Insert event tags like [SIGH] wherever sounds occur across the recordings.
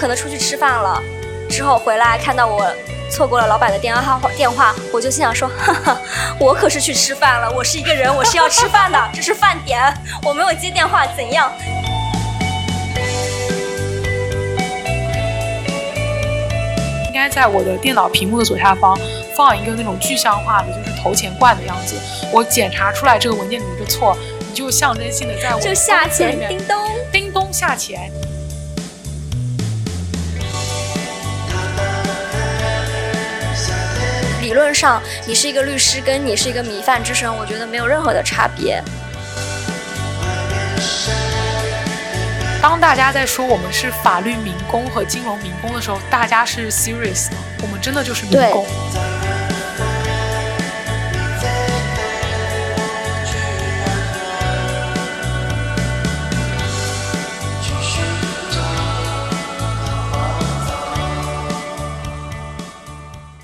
可能出去吃饭了，之后回来看到我错过了老板的电话号电话，我就心想说，哈哈，我可是去吃饭了，我是一个人，我是要吃饭的，这是饭点，我没有接电话，怎样？应该在我的电脑屏幕的左下方放一个那种具象化的，就是投钱罐的样子。我检查出来这个文件里面的错，你就象征性的在我就下钱，叮咚，叮咚下钱。理论上，你是一个律师，跟你是一个米饭之神，我觉得没有任何的差别。当大家在说我们是法律民工和金融民工的时候，大家是 serious 的，我们真的就是民工。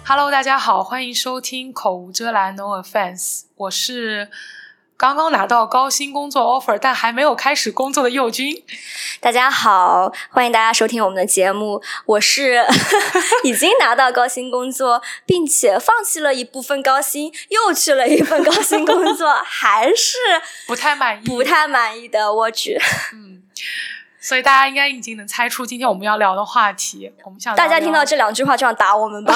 Hello，大家好，欢迎收听口无遮拦，No offense，我是。刚刚拿到高薪工作 offer，但还没有开始工作的佑君。大家好，欢迎大家收听我们的节目。我是 [LAUGHS] 已经拿到高薪工作，并且放弃了一部分高薪，又去了一份高薪工作，[LAUGHS] 还是不太满意，不太满意的。我去，嗯。所以大家应该已经能猜出今天我们要聊的话题。我们想大家听到这两句话就想打我们吧？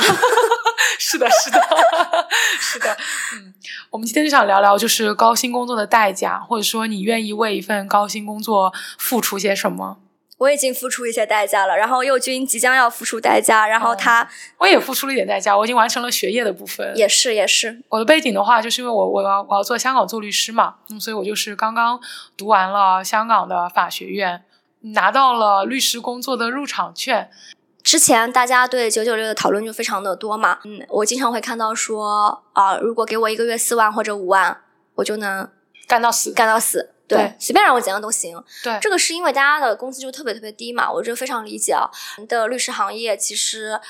[LAUGHS] 是的，是的，[LAUGHS] 是的。嗯，我们今天就想聊聊，就是高薪工作的代价，或者说你愿意为一份高薪工作付出些什么？我已经付出一些代价了，然后佑君即将要付出代价，然后他我也付出了一点代价，我已经完成了学业的部分。也是，也是。我的背景的话，就是因为我我要我要做香港做律师嘛，那么所以我就是刚刚读完了香港的法学院。拿到了律师工作的入场券。之前大家对九九六的讨论就非常的多嘛，嗯，我经常会看到说啊，如果给我一个月四万或者五万，我就能干到死，干到死，对，随便让我怎样都行。对，这个是因为大家的工资就特别特别低嘛，我这非常理解啊。的律师行业其实。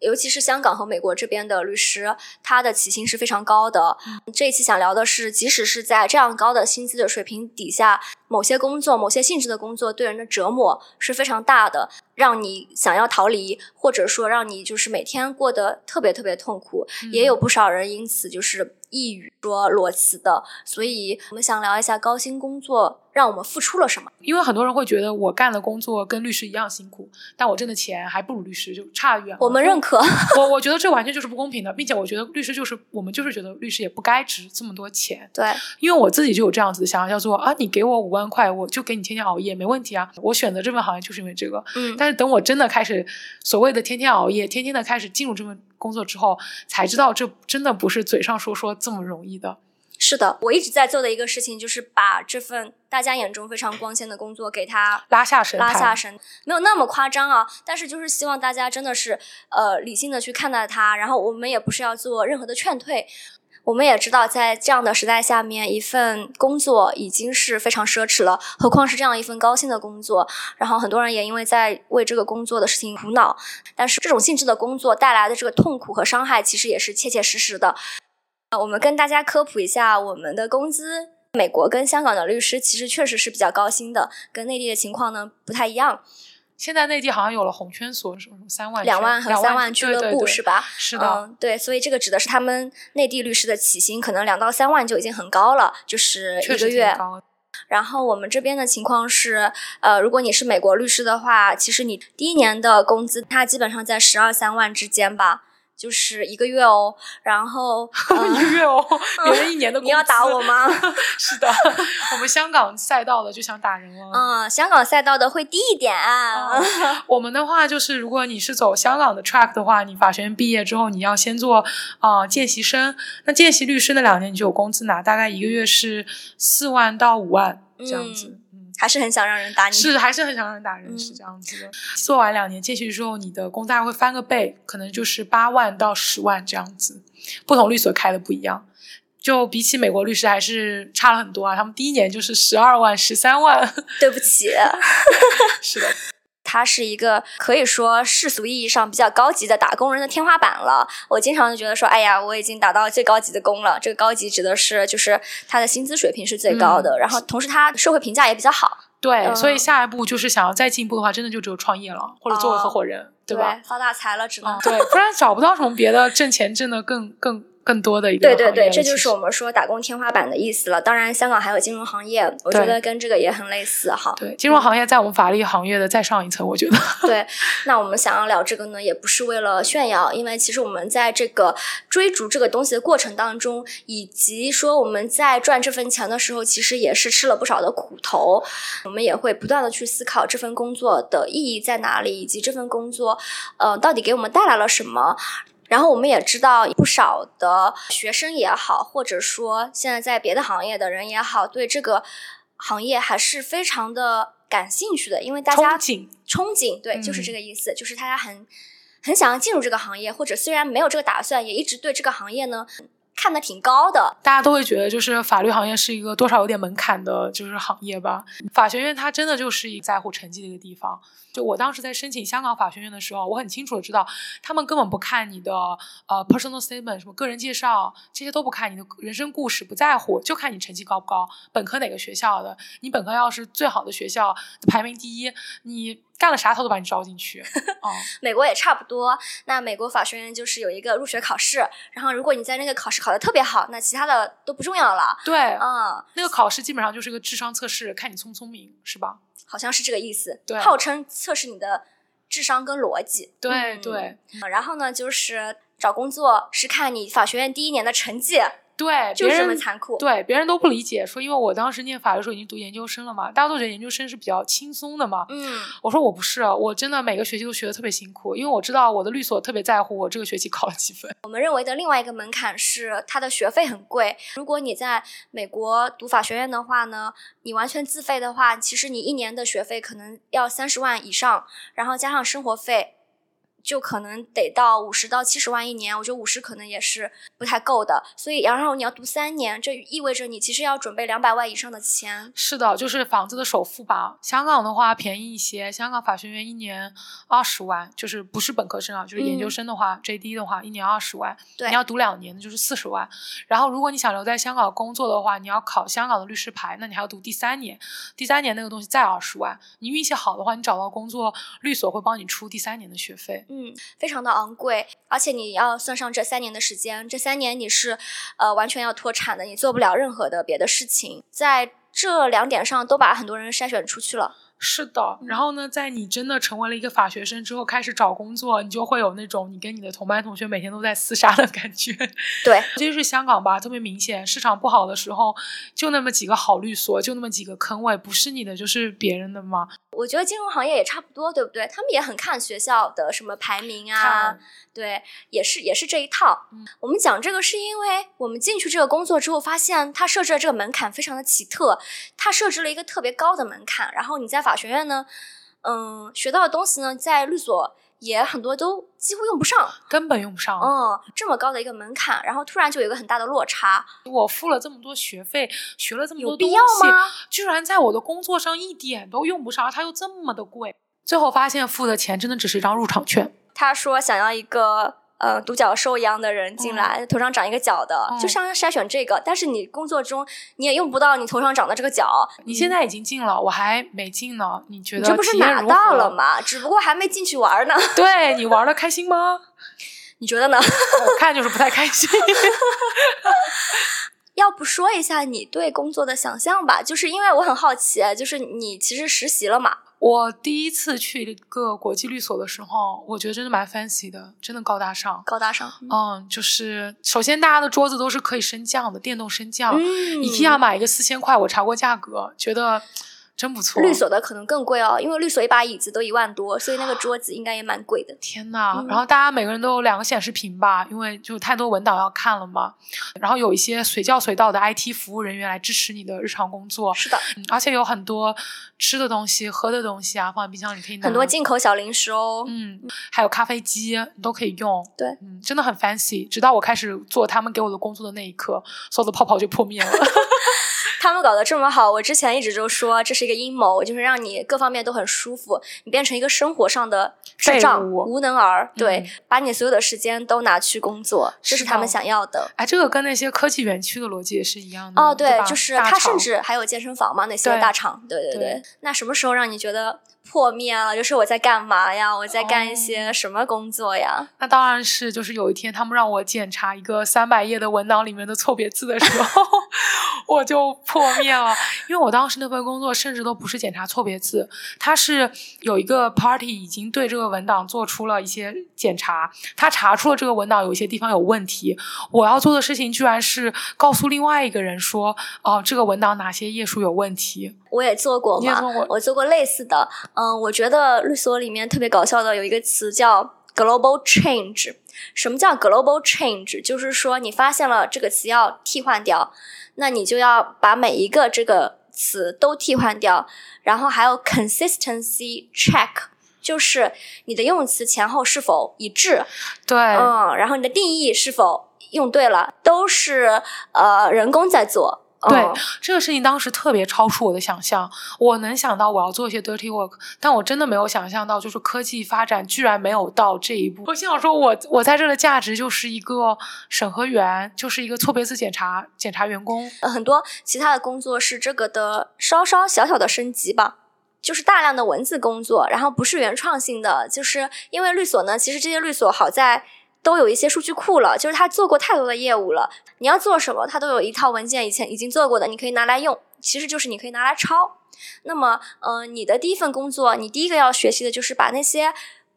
尤其是香港和美国这边的律师，他的起薪是非常高的。这一期想聊的是，即使是在这样高的薪资的水平底下，某些工作、某些性质的工作对人的折磨是非常大的，让你想要逃离，或者说让你就是每天过得特别特别痛苦。也有不少人因此就是抑郁、说裸辞的。所以我们想聊一下高薪工作。让我们付出了什么？因为很多人会觉得我干的工作跟律师一样辛苦，但我挣的钱还不如律师，就差远了。我们认可。[LAUGHS] 我我觉得这完全就是不公平的，并且我觉得律师就是我们就是觉得律师也不该值这么多钱。对，因为我自己就有这样子的想法，叫做啊，你给我五万块，我就给你天天熬夜，没问题啊。我选择这份行业就是因为这个。嗯。但是等我真的开始所谓的天天熬夜，天天的开始进入这份工作之后，才知道这真的不是嘴上说说这么容易的。是的，我一直在做的一个事情，就是把这份大家眼中非常光鲜的工作给它拉下神，拉下神，没有那么夸张啊。但是就是希望大家真的是呃理性的去看待它，然后我们也不是要做任何的劝退。我们也知道，在这样的时代下面，一份工作已经是非常奢侈了，何况是这样一份高薪的工作。然后很多人也因为在为这个工作的事情苦恼，但是这种性质的工作带来的这个痛苦和伤害，其实也是切切实实的。啊我们跟大家科普一下我们的工资。美国跟香港的律师其实确实是比较高薪的，跟内地的情况呢不太一样。现在内地好像有了红圈所，什么三万、两万和三万俱乐部是吧？是的，对，所以这个指的是他们内地律师的起薪可能两到三万就已经很高了，就是一个月。然后我们这边的情况是，呃，如果你是美国律师的话，其实你第一年的工资它基本上在十二三万之间吧。就是一个月哦，然后 [LAUGHS] 一个月哦，别人一年的 [LAUGHS] 工资。你要打我吗？是的，我们香港赛道的就想打人了。嗯，香港赛道的会低一点啊。[LAUGHS] 我们的话就是，如果你是走香港的 track 的话，你法学院毕业之后，你要先做啊见习生。那见习律师那两年你就有工资拿，大概一个月是四万到五万这样子。还是很想让人打你，是还是很想让人打人，是这样子的。做完两年见习之后，你的工资还会翻个倍，可能就是八万到十万这样子。不同律所开的不一样，就比起美国律师还是差了很多啊。他们第一年就是十二万、十三万。对不起，[LAUGHS] 是的。它是一个可以说世俗意义上比较高级的打工人的天花板了。我经常就觉得说，哎呀，我已经打到最高级的工了。这个高级指的是就是他的薪资水平是最高的，然后同时他社会评价也比较好。对，嗯所以下一步就是想要再进一步的话，真的就只有创业了，或者作为合伙人，对吧？发大财了，只能。嗯，对，不然找不到什么别的挣钱挣的更更更多的一个对对对，这就是我们说打工天花板的意思了。当然，香港还有金融行业，我觉得跟这个也很类似哈。对金融行业在我们法律行业的再上一层，我觉得。对，那我们想要聊这个呢，也不是为了炫耀，因为其实我们在这个追逐这个东西的过程当中，以及说我们在赚这份钱的时候，其实也是吃了不少的苦头。我们也会不断的去思考这份工作的意义在哪里，以及这份工作，呃，到底给我们带来了什么。然后我们也知道，不少的学生也好，或者说现在在别的行业的人也好，对这个行业还是非常的感兴趣的，因为大家憧憬憧憬，对，就是嗯这个意思，就是大家很很想要进入这个行业，或者虽然没有这个打算，也一直对这个行业呢看得挺高的。大家都会觉得，就是法律行业是一个多少有点门槛的，就是行业吧。法学院它真的就是一个在乎成绩的一个地方。就我当时在申请香港法学院的时候，我很清楚的知道，他们根本不看你的呃 personal statement，什么个人介绍这些都不看，你的人生故事不在乎，就看你成绩高不高，本科哪个学校的。你本科要是最好的学校，排名第一，你干了啥他都把你招进去。[LAUGHS] 哦，美国也差不多，那美国法学院就是有一个入学考试，然后如果你在那个考试考得特别好，那其他的都不重要了。对，嗯，那个考试基本上就是个智商测试，看你聪不聪明，是吧？好像是这个意思，对号称测试你的智商跟逻辑。对、嗯对嗯然后呢，就是找工作是看你法学院第一年的成绩，对，就是这么残酷。对，别人都不理解，说因为我当时念法的时候已经读研究生了嘛，大家都觉得研究生是比较轻松的嘛。嗯，我说我不是，我真的每个学期都学的特别辛苦，因为我知道我的律所特别在乎我这个学期考了几分。[LAUGHS] 我们认为的另外一个门槛是它的学费很贵。如果你在美国读法学院的话呢，你完全自费的话，其实你一年的学费可能要三十万以上，然后加上生活费。就可能得到五十到七十万一年，我觉得五十可能也是不太够的，所以然后你要读三年，这意味着你其实要准备两百万以上的钱。是的，就是房子的首付吧。香港的话便宜一些，香港法学院一年二十万，就是不是本科生啊，就是研究嗯生的话、j d 的话一年二十万，对你要读两年的就是四十万。然后如果你想留在香港工作的话，你要考香港的律师牌，那你还要读第三年，第三年那个东西再二十万。你运气好的话，你找到工作，律所会帮你出第三年的学费。嗯，嗯非常的昂贵，而且你要算上这三年的时间，这三年你是呃完全要脱产的，你做不了任何的别的事情，在这两点上都把很多人筛选出去了。是的，然后呢，在你真的成为了一个法学生之后，开始找工作，你就会有那种你跟你的同班同学每天都在厮杀的感觉。对，[LAUGHS] 这就是香港吧，特别明显，市场不好的时候，就那么几个好律所，就那么几个坑位，不是你的就是别人的嘛。我觉得金融行业也差不多，对不对？他们也很看学校的什么排名啊，对，也是也是这一套。嗯我们讲这个是因为我们进去这个工作之后，发现它设置的这个门槛非常的奇特，它设置了一个特别高的门槛，然后你在法学院呢，嗯，学到的东西呢，在律所也很多都几乎用不上。根本用不上。嗯，这么高的一个门槛，然后突然就有一个很大的落差，我付了这么多学费，学了这么多东西，有必要吗？居然在我的工作上一点都用不上，它又这么的贵。最后发现付的钱真的只是一张入场券。他说想要一个呃独角兽一样的人进来，头上长一个角的，嗯就像筛选这个。但是你工作中你也用不到你头上长的这个角，你现在已经进了，我还没进呢。你觉得你这不是拿到了何？吗？只不过还没进去玩呢。[LAUGHS] 对你玩的开心吗？[LAUGHS] 你觉得呢？[LAUGHS] 我看就是不太开心。要不说一下你对工作的想象吧？就是因为我很好奇，就是你其实实习了嘛？我第一次去一个国际律所的时候，我觉得真的蛮 fancy 的，真的高大上。高大上，嗯，就是首先大家的桌子都是可以升降的，电动升降。嗯 IKEA 买一个四千块，我查过价格，觉得真不错。律所的可能更贵哦，因为律所一把椅子都一万多，所以那个桌子应该也蛮贵的。天呐，嗯然后大家每个人都有两个显示屏吧，因为就太多文档要看了嘛。然后有一些随叫随到的 IT 服务人员来支持你的日常工作，是的，嗯而且有很多吃的东西、喝的东西啊，放在冰箱里可以拿。很多进口小零食哦。嗯，还有咖啡机你都可以用。对嗯，真的很 fancy。直到我开始做他们给我的工作的那一刻，所有的泡泡就破灭了。[LAUGHS] 他们搞得这么好，我之前一直就说这是一个阴谋，就是让你各方面都很舒服，你变成一个生活上的智障、无能儿，对，把你所有的时间都拿去工作，这是他们想要的。哎，这个跟那些科技园区的逻辑也是一样的。哦，对，就是他甚至还有健身房嘛，那些大厂，对对对。那什么时候让你觉得？破灭了，就是我在干嘛呀？我在干一些什么工作呀？那当然是，就是有一天他们让我检查一个三百页的文档里面的错别字的时候，[LAUGHS] 我就破灭了。因为我当时那份工作甚至都不是检查错别字，他是有一个 party 已经对这个文档做出了一些检查，他查出了这个文档有一些地方有问题。我要做的事情居然是告诉另外一个人说，哦，这个文档哪些页数有问题。我也做过嘛，我做过类似的。[LAUGHS] 嗯，我觉得律所里面特别搞笑的有一个词叫 global change。什么叫 global change？就是说你发现了这个词要替换掉，那你就要把每一个这个词都替换掉。然后还有 consistency check，就是你的用词前后是否一致。对，嗯，然后你的定义是否用对了，都是呃人工在做。对这个事情，当时特别超出我的想象。我能想到我要做一些 dirty work，但我真的没有想象到，就是科技发展居然没有到这一步。我心想说，我我在这的价值就是一个审核员，就是一个错别字检查检查员工。很多其他的工作是这个的稍稍小小的升级吧，就是大量的文字工作，然后不是原创性的。就是因为律所呢，其实这些律所好在。都有一些数据库了，就是他做过太多的业务了。你要做什么，他都有一套文件，以前已经做过的，你可以拿来用。其实就是你可以拿来抄。那么，嗯，你的第一份工作，你第一个要学习的就是把那些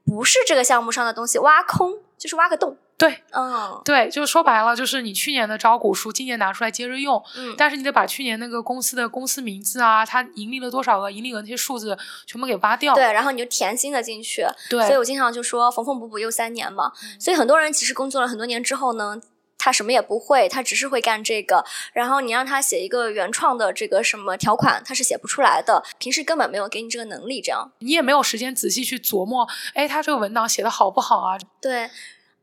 不是这个项目上的东西挖空，就是挖个洞。对，嗯，对，就是说白了，就是你去年的招股书，今年拿出来接着用，嗯，但是你得把去年那个公司的公司名字啊，它盈利了多少个，盈利额那些数字全部给挖掉，对，然后你就填新的进去，对，所以我经常就说缝缝补补又三年嘛，所以很多人其实工作了很多年之后呢，他什么也不会，他只是会干这个，然后你让他写一个原创的这个什么条款，他是写不出来的，平时根本没有给你这个能力，这样。你也没有时间仔细去琢磨，哎，他这个文档写的好不好啊？对。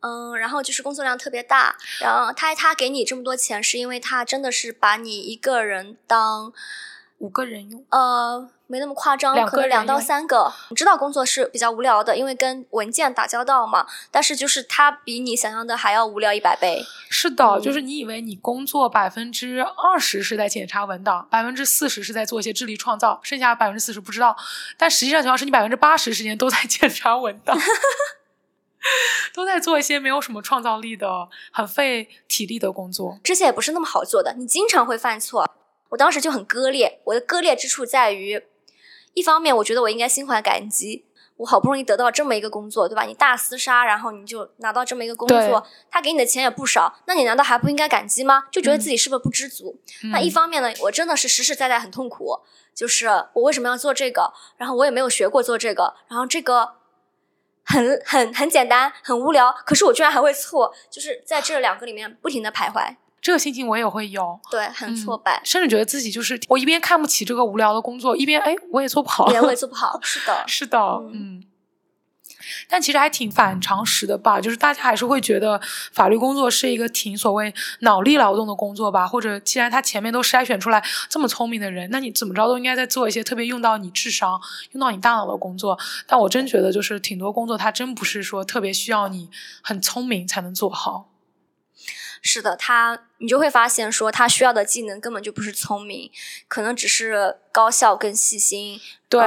嗯，然后就是工作量特别大，然后他他给你这么多钱，是因为他真的是把你一个人当五个人用，呃，没那么夸张，可能两到三个。你知道工作是比较无聊的，因为跟文件打交道嘛。但是就是他比你想象的还要无聊一百倍。是的，就是你以为你工作百分之二十是在检查文档，百分之四十是在做一些智力创造，剩下百分之四十不知道。但实际上情况是你百分之八十时间都在 [LAUGHS] 检查文档。[LAUGHS] 都在做一些没有什么创造力的、很费体力的工作。这些也不是那么好做的，你经常会犯错。我当时就很割裂，我的割裂之处在于，一方面我觉得我应该心怀感激，我好不容易得到这么一个工作，对吧？你大厮杀，然后你就拿到这么一个工作，他给你的钱也不少，那你难道还不应该感激吗？就觉得自己是不是不知足？那一方面呢，我真的是实实在在很痛苦，就是我为什么要做这个？然后我也没有学过做这个，然后这个。很很很简单，很无聊，可是我居然还会错，就是在这两个里面不停的徘徊。这个心情我也会有，对，很挫败，甚至觉得自己就是我一边看不起这个无聊的工作，一边哎我也做不好，我也做不好，是的，[LAUGHS] 是的，嗯。但其实还挺反常识的吧，就是大家还是会觉得法律工作是一个挺所谓脑力劳动的工作吧，或者既然他前面都筛选出来这么聪明的人，那你怎么着都应该在做一些特别用到你智商、用到你大脑的工作。但我真觉得，就是挺多工作它真不是说特别需要你很聪明才能做好。是的，他你就会发现说他需要的技能根本就不是聪明，可能只是高效跟细心，对，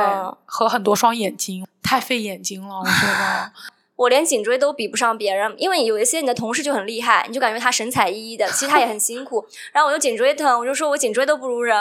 和很多双眼睛。太费眼睛了，我觉得。我连颈椎都比不上别人，因为有一些你的同事就很厉害，你就感觉他神采奕奕的，其实他也很辛苦。[LAUGHS] 然后我就颈椎疼，我就说我颈椎都不如人。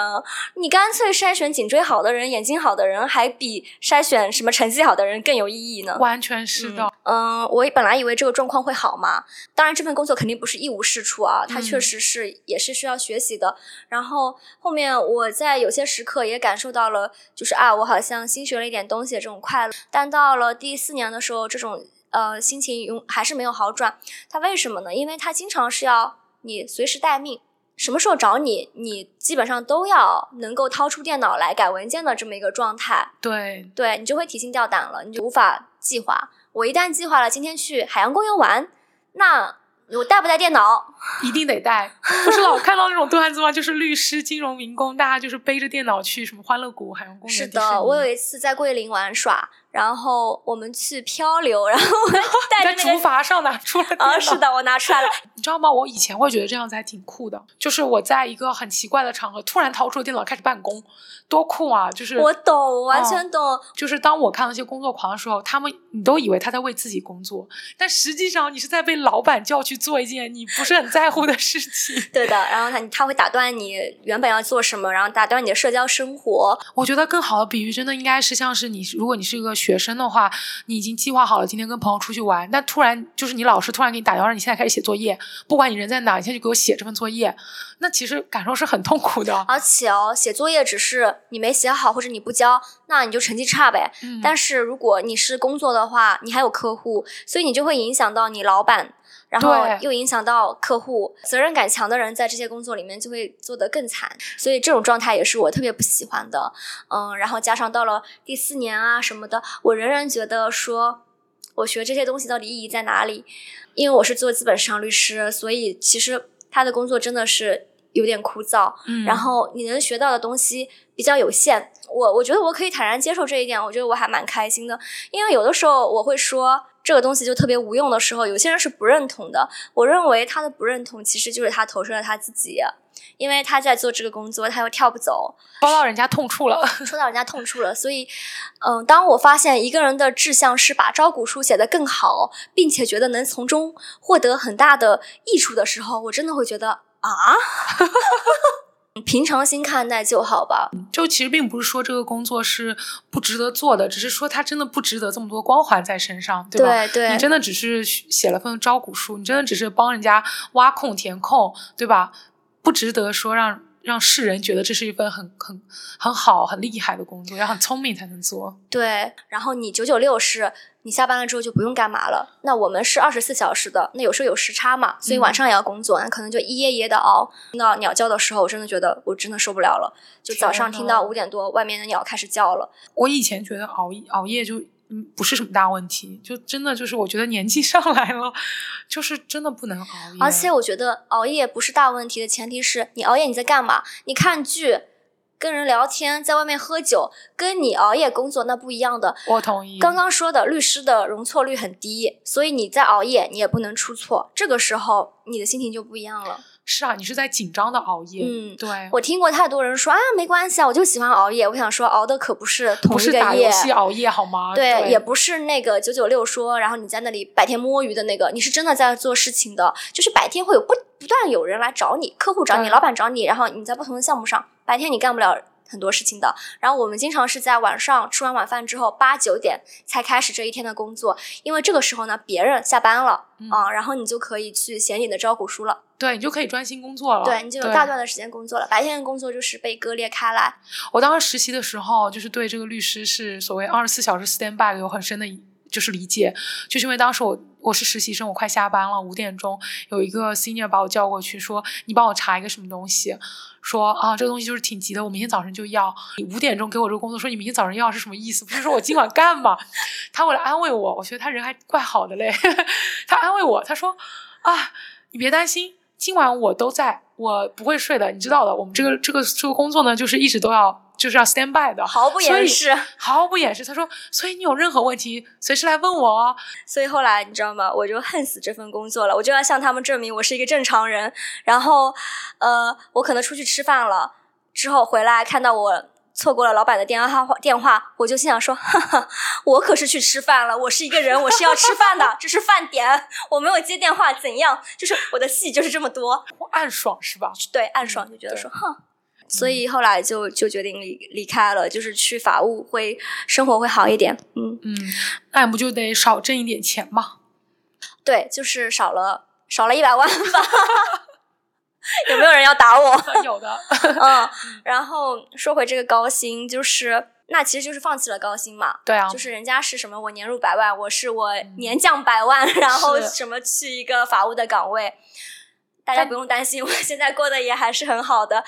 你干脆筛选颈椎好的人、眼睛好的人，还比筛选什么成绩好的人更有意义呢？完全是的。嗯，我本来以为这个状况会好嘛，当然这份工作肯定不是一无是处啊，它确实是也是需要学习的。然后后面我在有些时刻也感受到了，就是啊，我好像新学了一点东西这种快乐。但到了第四年的时候，这种。呃，心情永还是没有好转，他为什么呢？因为他经常是要你随时待命，什么时候找你，你基本上都要能够掏出电脑来改文件的这么一个状态。对，对你就会提心吊胆了，你就无法计划。我一旦计划了今天去海洋公园玩，那我带不带电脑？[LAUGHS] 一定得带。不是老看到那种段子吗？就是律师、金融民工，大家就是背着电脑去什么欢乐谷、海洋公园。是的，我有一次在桂林玩耍。然后我们去漂流，然后我 [LAUGHS] 带在竹筏上拿出来啊，是的，我拿出来了。[LAUGHS] 你知道吗？我以前会觉得这样子还挺酷的，就是我在一个很奇怪的场合突然掏出了电脑开始办公，多酷啊！就是我懂，完全懂。就是当我看到一些工作狂的时候，他们你都以为他在为自己工作，但实际上你是在被老板叫去做一件你不是很在乎的事情。[LAUGHS] 对的，然后他他会打断你原本要做什么，然后打断你的社交生活。我觉得更好的比喻真的应该是像是你，如果你是一个。学生的话，你已经计划好了今天跟朋友出去玩，但突然就是你老师突然给你打电话，让你现在开始写作业，不管你人在哪，你现在就给我写这份作业，那其实感受是很痛苦的。而且哦，写作业只是你没写好或者你不交，那你就成绩差呗。但是如果你是工作的话，你还有客户，所以你就会影响到你老板。然后又影响到客户，责任感强的人在这些工作里面就会做得更惨，所以这种状态也是我特别不喜欢的。嗯，然后加上到了第四年啊什么的，我仍然觉得说，我学这些东西到底意义在哪里？因为我是做资本市场律师，所以其实他的工作真的是有点枯燥。嗯，然后你能学到的东西比较有限。我我觉得我可以坦然接受这一点，我觉得我还蛮开心的。因为有的时候我会说。这个东西就特别无用的时候，有些人是不认同的。我认为他的不认同其实就是他投射了他自己，因为他在做这个工作，他又跳不走，说到人家痛处了，说到人家痛处了。所以，嗯，当我发现一个人的志向是把招股书写得更好，并且觉得能从中获得很大的益处的时候，我真的会觉得啊。[LAUGHS] 平常心看待就好吧。就其实并不是说这个工作是不值得做的，只是说它真的不值得这么多光环在身上，对吧？对对，你真的只是写了份招股书，你真的只是帮人家挖空填空，对吧？不值得说让。让世人觉得这是一份很很很好、很厉害的工作，要很聪明才能做。对，然后你九九六是，你下班了之后就不用干嘛了。那我们是二十四小时的，那有时候有时差嘛，所以晚上也要工作，那可能就一夜一夜的熬。听到鸟叫的时候，我真的觉得我真的受不了了。就早上听到五点多，外面的鸟开始叫了。我以前觉得熬熬夜就。嗯，不是什么大问题，就真的就是我觉得年纪上来了，就是真的不能熬夜。而且我觉得熬夜不是大问题的前提是你熬夜你在干嘛？你看剧、跟人聊天、在外面喝酒，跟你熬夜工作那不一样的。我同意。刚刚说的律师的容错率很低，所以你在熬夜你也不能出错，这个时候你的心情就不一样了。是啊，你是在紧张的熬夜。嗯，对。我听过太多人说啊，没关系啊，我就喜欢熬夜。我想说，熬的可不是同一个夜。不是打游戏熬夜好吗？对，也不是那个九九六说，然后你在那里白天摸鱼的那个，你是真的在做事情的。就是白天会有不不断有人来找你，客户找你，老板找你，然后你在不同的项目上，白天你干不了。很多事情的，然后我们经常是在晚上吃完晚饭之后八九点才开始这一天的工作，因为这个时候呢，别人下班了啊，然后你就可以去写你的招股书了。对，你就可以专心工作了。对，你就有大段的时间工作了。白天的工作就是被割裂开来。我当时实习的时候，就是对这个律师是所谓二十四小时 stand by 有很深的。就是理解，就是因为当时我我是实习生，我快下班了，五点钟有一个 senior 把我叫过去，说你帮我查一个什么东西，说啊这个东西就是挺急的，我明天早上就要。你五点钟给我这个工作，说你明天早上要是什么意思？不是说我今晚干吗？他为了安慰我，我觉得他人还怪好的嘞。[LAUGHS] 他安慰我，他说啊你别担心，今晚我都在，我不会睡的，你知道的。我们这个这个这个工作呢，就是一直都要。就是要 stand by 的，毫不掩饰，毫不掩饰。他说：“所以你有任何问题，随时来问我哦。”所以后来你知道吗？我就恨死这份工作了。我就要向他们证明我是一个正常人。然后，呃，我可能出去吃饭了，之后回来看到我错过了老板的电话电话，我就心想说：“哈哈，我可是去吃饭了，我是一个人，我是要吃饭的，[LAUGHS] 这是饭点，我没有接电话，怎样？就是我的戏就是这么多，暗爽是吧？对，暗爽就觉得说，哼。”所以后来就就决定离离开了，就是去法务会生活会好一点。嗯嗯，那不就得少挣一点钱吗？对，就是少了少了一百万吧。[LAUGHS] [LAUGHS] 有没有人要打我？[LAUGHS] 有的。[LAUGHS] 嗯，然后说回这个高薪，就是那其实就是放弃了高薪嘛。对啊。就是人家是什么我年入百万，我是我年降百万，然后什么去一个法务的岗位，大家不用担心，我现在过得也还是很好的。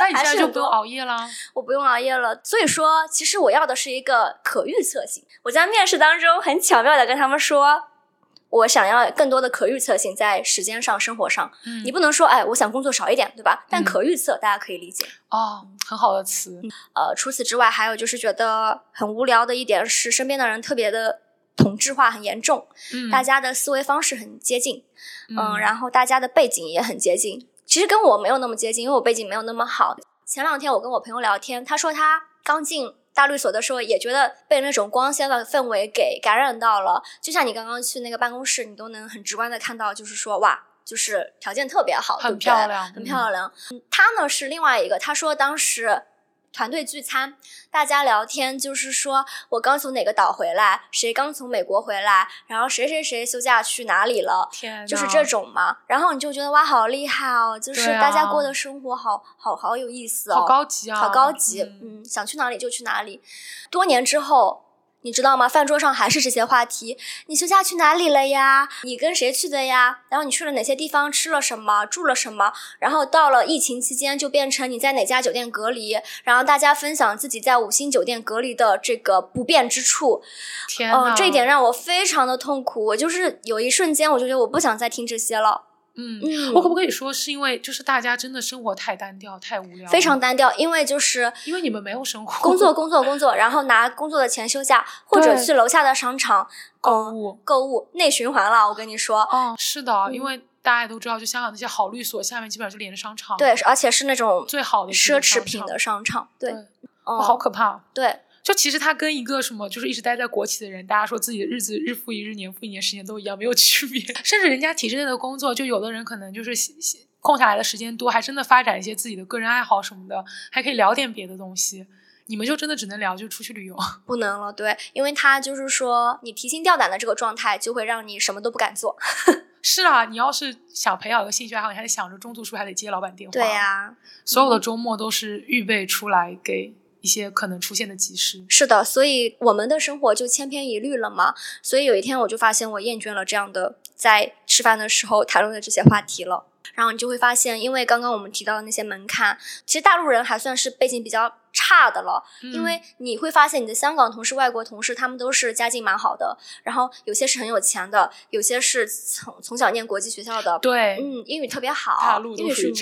那你现在就不用熬夜了？我不用熬夜了，所以说，其实我要的是一个可预测性。我在面试当中很巧妙的跟他们说，我想要更多的可预测性在时间上、生活上。嗯你不能说，哎，我想工作少一点，对吧？但嗯可预测，大家可以理解。哦，很好的词。呃，除此之外，还有就是觉得很无聊的一点是，身边的人特别的同质化很严重，嗯，大家的思维方式很接近，嗯，嗯然后大家的背景也很接近。其实跟我没有那么接近，因为我背景没有那么好。前两天我跟我朋友聊天，他说他刚进大律所的时候，也觉得被那种光鲜的氛围给感染到了。就像你刚刚去那个办公室，你都能很直观的看到，就是说哇，就是条件特别好，很漂亮很嗯漂亮。嗯他呢是另外一个，他说当时。团队聚餐，大家聊天，就是说我刚从哪个岛回来，谁刚从美国回来，然后谁谁谁休假去哪里了，天，就是这。种嘛。然后你就觉得哇，好厉害哦，就是大家过的生活好好好有意思哦，好高级啊！好高级，嗯嗯，想去哪里就去哪里。多年之后。你知道吗？饭桌上还是这些话题。你休假去哪里了呀？你跟谁去的呀？然后你去了哪些地方？吃了什么？住了什么？然后到了疫情期间，就变成你在哪家酒店隔离，然后大家分享自己在五星酒店隔离的这个不便之处。嗯、天呐，这一点让我非常的痛苦。我就是有一瞬间，我就觉得我不想再听这些了。嗯，嗯，我可不可以说是因为就是大家真的生活太单调、太无聊，非常单调，因为就是因为你们没有生活，工作、工作、工作，然后拿工作的钱休假，或者去楼下的商场购嗯物。购物，内循环了。我跟你说，哦，是的，嗯因为大家也都知道，就香港那些好律所下面基本上就连着商场，对，，而且是那种最好的奢侈品的商场，对，对，嗯，哇好可怕。对，就其实他跟一个什么，就是一直待在国企的人，大家说自己的日子日复一日、年复一年，时间都一样，没有区别。[LAUGHS] 甚至人家体制内的工作，就有的人可能就是空下来的时间多，还真的发展一些自己的个人爱好什么的，还可以聊点别的东西。你们就真的只能聊，就出去旅游。[LAUGHS] 不能了，对，因为他就是说，你提心吊胆的这个状态，就会让你什么都不敢做。[LAUGHS] 是啊，你要是想培养一个兴趣爱好，你还得想着中途是不是还得接老板电话。对呀、所有的周末都是预备出来给一些可能出现的急事。是的，所以我们的生活就千篇一律了嘛。所以有一天我就发现我厌倦了这样的在吃饭的时候谈论的这些话题了。然后你就会发现，因为刚刚我们提到的那些门槛，其实大陆人还算是背景比较差的了。因为你会发现你的香港同事、外国同事，他们都是家境蛮好的，然后有些是很有钱的，有些是从从小念国际学校的，对，嗯，英语特别大好，陆都英语是语，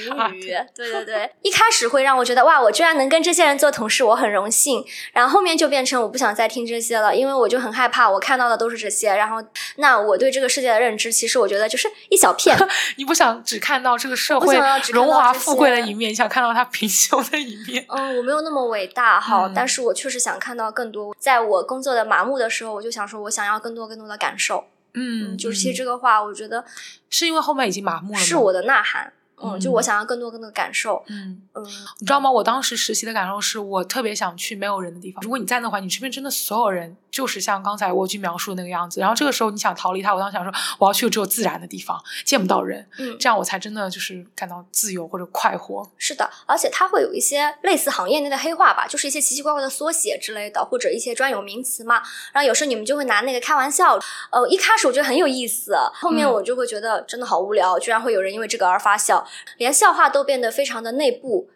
对对对。[LAUGHS] 一开始会让我觉得哇，我居然能跟这些人做同事，我很荣幸。然后后面就变成我不想再听这些了，因为我就很害怕，我看到的都是这些。然后那我对这个世界的认知，其实我觉得就是一小片。[LAUGHS] 你不想只看到这个社会荣华富贵的一面，你想看到他贫穷的一面。嗯，我没有那么伟大哈，嗯但是我确实想看到更多。在我工作的麻木的时候，我就想说，我想要更多更多的感受。嗯，就是其实这个个话，我觉得是因为后面已经麻木了，是我的呐喊。嗯，就嗯我想要更多更多的感受。嗯，嗯，你知道吗？我当时实习的感受是我特别想去没有人的地方。如果你在那话，你，身边真的所有人就是像刚才蜗居描述的那个样子，然后这个时候你想逃离他，我当时想说我要去只有自然的地方，见不到人，嗯这样我才真的就是感到自由或者快活。是的，而且它会有一些类似行业内的黑话吧，就是一些奇奇怪怪的缩写之类的，或者一些专有名词嘛。然后有时候你们就会拿那个开玩笑。呃，一开始我觉得很有意思，后面嗯我就会觉得真的好无聊，居然会有人因为这个而发笑，连笑话都变得非常的内部，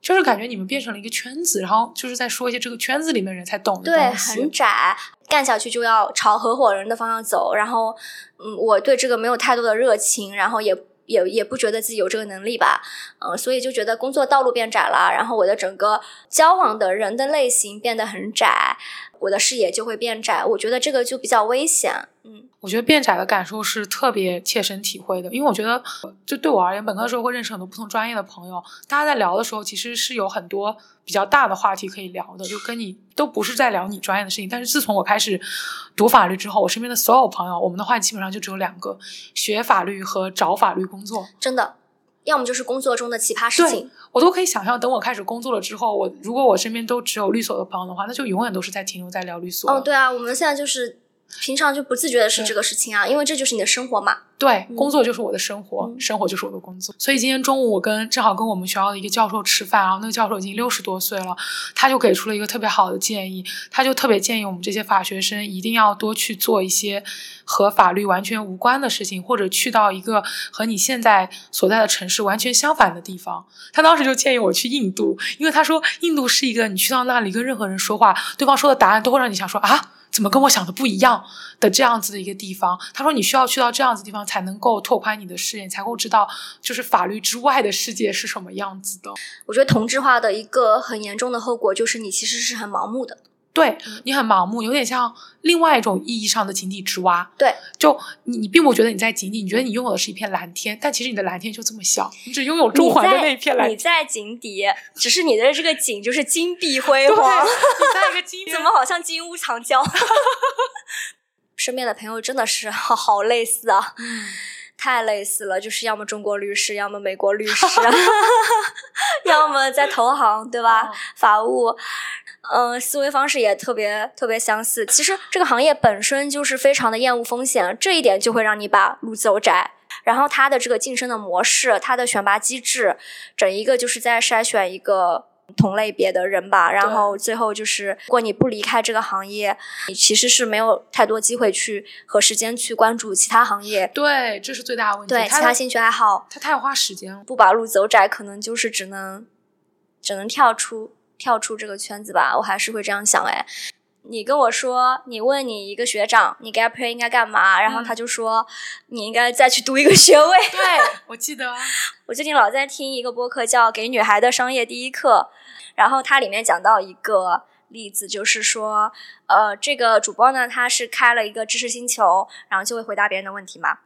就是感觉你们变成了一个圈子，然后就是在说一些这个圈子里面人才懂的对。很窄。干下去就要朝合伙人的方向走，然后，嗯，我对这个没有太多的热情，然后也也也不觉得自己有这个能力吧，嗯、所以就觉得工作道路变窄了，然后我的整个交往的人的类型变得很窄，我的视野就会变窄，我觉得这个就比较危险，嗯我觉得变窄的感受是特别切身体会的，因为我觉得，就对我而言，本科的时候会认识很多不同专业的朋友，大家在聊的时候，其实是有很多比较大的话题可以聊的，就跟你都不是在聊你专业的事情。但是自从我开始读法律之后，我身边的所有朋友，我们的话题基本上就只有两个：学法律和找法律工作。真的，要么就是工作中的奇葩事对情，我都可以想象，等我开始工作了之后，我如果我身边都只有律所的朋友的话，那就永远都是在停留在聊律所。哦，对啊，我们现在就是平常就不自觉的是这个事情啊，因为这就是你的生活嘛，对，嗯工作就是我的生活，嗯生活就是我的工作。所以今天中午我跟正好跟我们学校的一个教授吃饭，然后那个教授已经六十多岁了，他就给出了一个特别好的建议，他就特别建议我们这些法学生一定要多去做一些和法律完全无关的事情，或者去到一个和你现在所在的城市完全相反的地方。他当时就建议我去印度，因为他说印度是一个你去到那里跟任何人说话，对方说的答案都会让你想说啊。怎么跟我想的不一样的这样子的一个地方。他说你需要去到这样子地方才能够拓宽你的视野，才够知道就是法律之外的世界是什么样子的。我觉得同质化的一个很严重的后果就是你其实是很盲目的。对你很盲目，有点像另外一种意义上的井底之蛙。对，就你你并不觉得你在井底，你觉得你拥有的是一片蓝天，但其实你的蓝天就这么小，你只拥有中环的那一片蓝。你在井底，只是你的这个井就是金碧辉煌。你在一个金，[LAUGHS] 怎么好像金屋藏娇？[LAUGHS] 身边的朋友真的是好好类似啊，太类似了，就是要么中国律师，要么美国律师，[LAUGHS] [LAUGHS] 要么在投行，对吧？法务。嗯，思维方式也特别特别相似。其实这个行业本身就是非常的厌恶风险，这一点就会让你把路走窄。然后它的这个晋升的模式，它的选拔机制，整一个就是在筛选一个同类别的人吧。然后最后就是，如果你不离开这个行业，你其实是没有太多机会去和时间去关注其他行业。对，这是最大的问题。对，其他兴趣爱好，它太花时间了。不把路走窄，可能就是只能只能跳出。跳出这个圈子吧，我还是会这样想哎。你跟我说，你问你一个学长，你 gap year 应该干嘛？然后他就说，你应该再去读一个学位。对，[LAUGHS] 我记得。我最近老在听一个播客，叫《给女孩的商业第一课》，然后它里面讲到一个例子，就是说，呃，这个主播呢，他是开了一个知识星球，然后就会回答别人的问题嘛。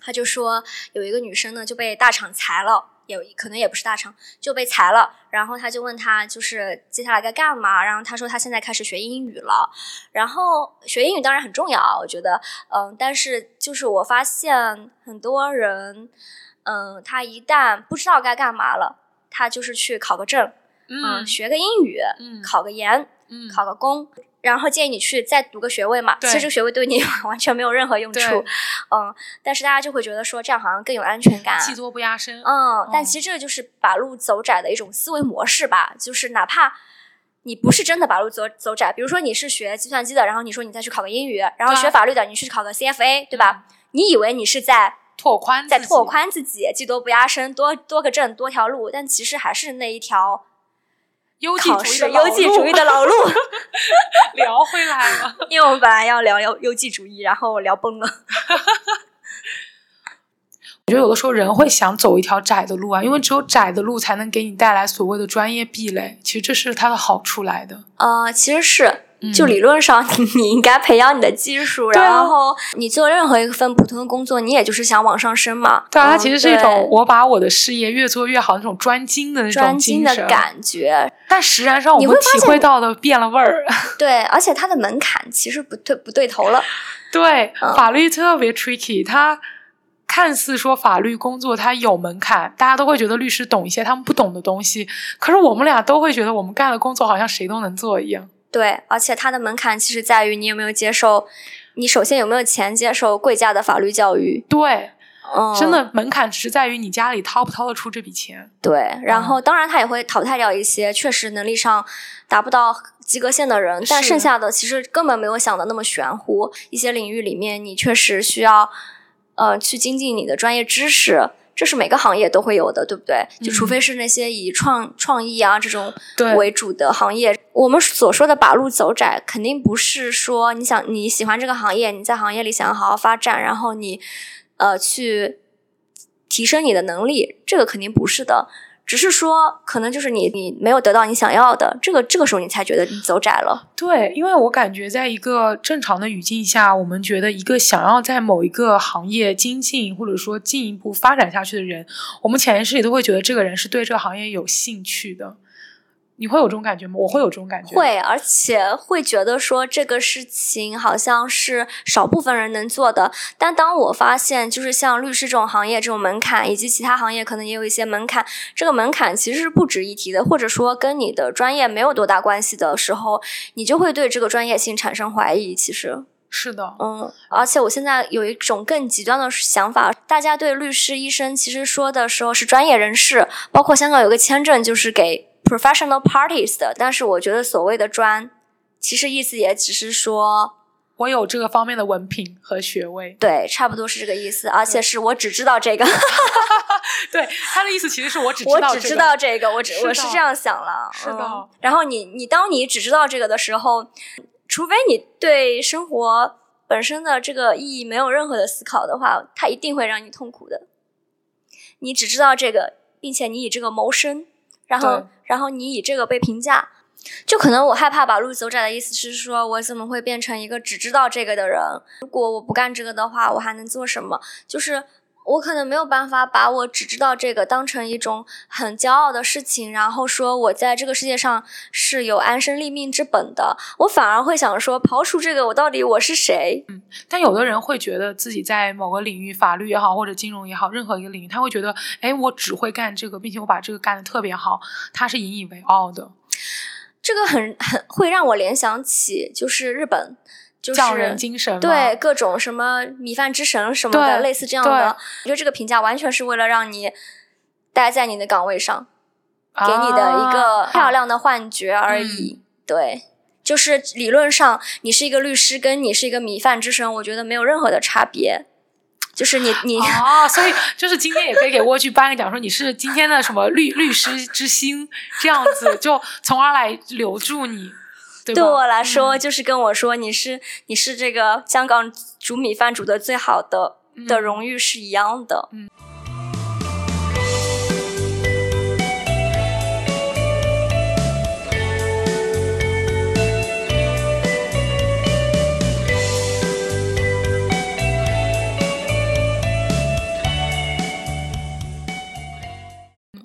他就说，有一个女生呢就被大厂裁了。有可能也不是大厂就被裁了，然后他就问他就是接下来该干嘛，然后他说他现在开始学英语了，然后学英语当然很重要，我觉得，嗯，但是就是我发现很多人，嗯，他一旦不知道该干嘛了，他就是去考个证，嗯，学个英语，嗯，考个研，嗯，考个公。然后建议你去再读个学位嘛，其实这个学位对你 [LAUGHS] 完全没有任何用处，嗯，但是大家就会觉得说这样好像更有安全感，技多不压身，嗯，但其实这个就是把路走窄的一种思维模式吧，就是哪怕你不是真的把路走走窄，比如说你是学计算机的，然后你说你再去考个英语，然后学法律的你去考个 CFA，对吧？你以为你是在拓宽，在拓宽自己，技多不压身，多多个证多条路，但其实还是那一条。优绩主义的优绩主义的老路，[LAUGHS] 聊回来了。[LAUGHS] 因为我们本来要聊优优绩主义，然后聊崩了。[LAUGHS] 我觉得有的时候人会想走一条窄的路啊，因为只有窄的路才能给你带来所谓的专业壁垒。其实这是它的好处来的。呃，其实是。就理论上，你 [LAUGHS] 你应该培养你的技术，然后你做任何一份普通的工作，你也就是想往上升嘛。对啊，它其实是一种我把我的事业越做越好那种专精的那种精的感觉。但实然上我们体会到的变了味儿。[LAUGHS] 对，而且它的门槛其实不对不对头了。对，法律特别 tricky，它看似说法律工作它有门槛，大家都会觉得律师懂一些他们不懂的东西，可是我们俩都会觉得我们干的工作好像谁都能做一样。对，而且它的门槛其实在于你有没有接受，你首先有没有钱接受贵价的法律教育。对，嗯，真的门槛只是在于你家里掏不掏得出这笔钱。对，然后当然他也会淘汰掉一些确实能力上达不到及格线的人，但剩下的其实根本没有想的那么玄乎。一些领域里面你确实需要，呃，去精进你的专业知识。这是每个行业都会有的，对不对？就除非是那些以创创意啊这种为主的行业，我们所说的把路走窄，肯定不是说你想你喜欢这个行业，你在行业里想要好好发展，然后你呃去提升你的能力，这个肯定不是的。只是说，可能就是你你没有得到你想要的，这个这个时候你才觉得你走窄了。对，因为我感觉在一个正常的语境下，我们觉得一个想要在某一个行业精进或者说进一步发展下去的人，我们潜意识里都会觉得这个人是对这个行业有兴趣的。你会有这种感觉吗？我会有这种感觉。会，而且会觉得说这个事情好像是少部分人能做的。但当我发现，就是像律师这种行业，这种门槛，以及其他行业可能也有一些门槛，这个门槛其实是不值一提的，或者说跟你的专业没有多大关系的时候，你就会对这个专业性产生怀疑。其实是的，嗯。而且我现在有一种更极端的想法，大家对律师、医生其实说的时候是专业人士，包括香港有个签证，就是给。Professional parties 的，但是我觉得所谓的专，其实意思也只是说我有这个方面的文凭和学位，对，差不多是这个意思，而且是我只知道这个，[LAUGHS] 对，他的意思其实是我只我只知道这个，我只我是这样想了，是的。然后你你当你只知道这个的时候。除非你对生活本身的这个意义没有任何的思考的话，它一定会让你痛苦的。你只知道这个，并且你以这个谋生，然后然后你以这个被评价，就可能我害怕把。路走窄的意思是说，我怎么会变成一个只知道这个的人？如果我不干这个的话，我还能做什么？就是。我可能没有办法把我只知道这个当成一种很骄傲的事情，然后说我在这个世界上是有安身立命之本的。我反而会想说，刨除这个，我到底我是谁？嗯，但有的人会觉得自己在某个领域，法律也好，或者金融也好，任何一个领域，他会觉得，哎，我只会干这个，并且我把这个干得特别好，他是引以为傲的。这个很很会让我联想起，就是日本。匠人精神，对各种什么米饭之神什么的，类似这样的，我觉得这个评价完全是为了让你待在你的岗位上，给你的一个漂亮的幻觉而已。对，就是理论上你是一个律师，跟你是一个米饭之神，我觉得没有任何的差别。就是你你啊，[LAUGHS] 所以就是今天也可以给蜗居颁个奖，说你是今天的什么律律师之星，这样子就从而来留住你。对我来说，就是跟我说你是你是这个香港煮米饭煮的最好的的荣誉是一样的。嗯。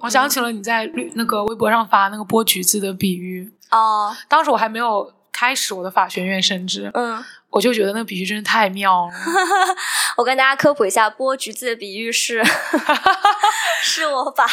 我想起了你在那个微博上发那个剥橘子的比喻。哦，当时我还没有开始我的法学院，升职嗯。我就觉得那个比喻真的太妙了。[LAUGHS] 我跟大家科普一下，剥橘子的比喻是，[LAUGHS] 是我把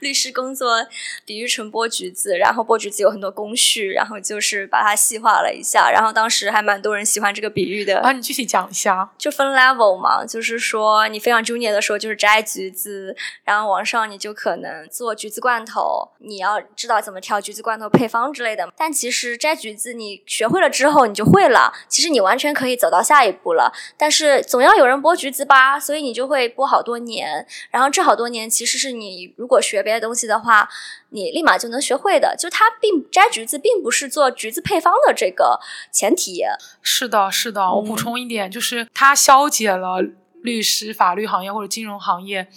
律师工作比喻成剥橘子，然后剥橘子有很多工序，然后就是把它细化了一下，然后当时还蛮多人喜欢这个比喻的。啊，你具体讲一下。就分 level 嘛，就是说你非常 junior 的时候就是摘橘子，然后往上你就可能做橘子罐头，你要知道怎么调橘子罐头配方之类的。但其实摘橘子你学会了之后你就会了，其实你完全。可以走到下一步了，但是总要有人剥橘子吧，所以你就会剥好多年。然后这好多年其实是你如果学别的东西的话，你立马就能学会的。就它并摘橘子并不是做橘子配方的这个前提。是的，是的。我补充一点，就是它消解了律师、法律行业或者金融行业。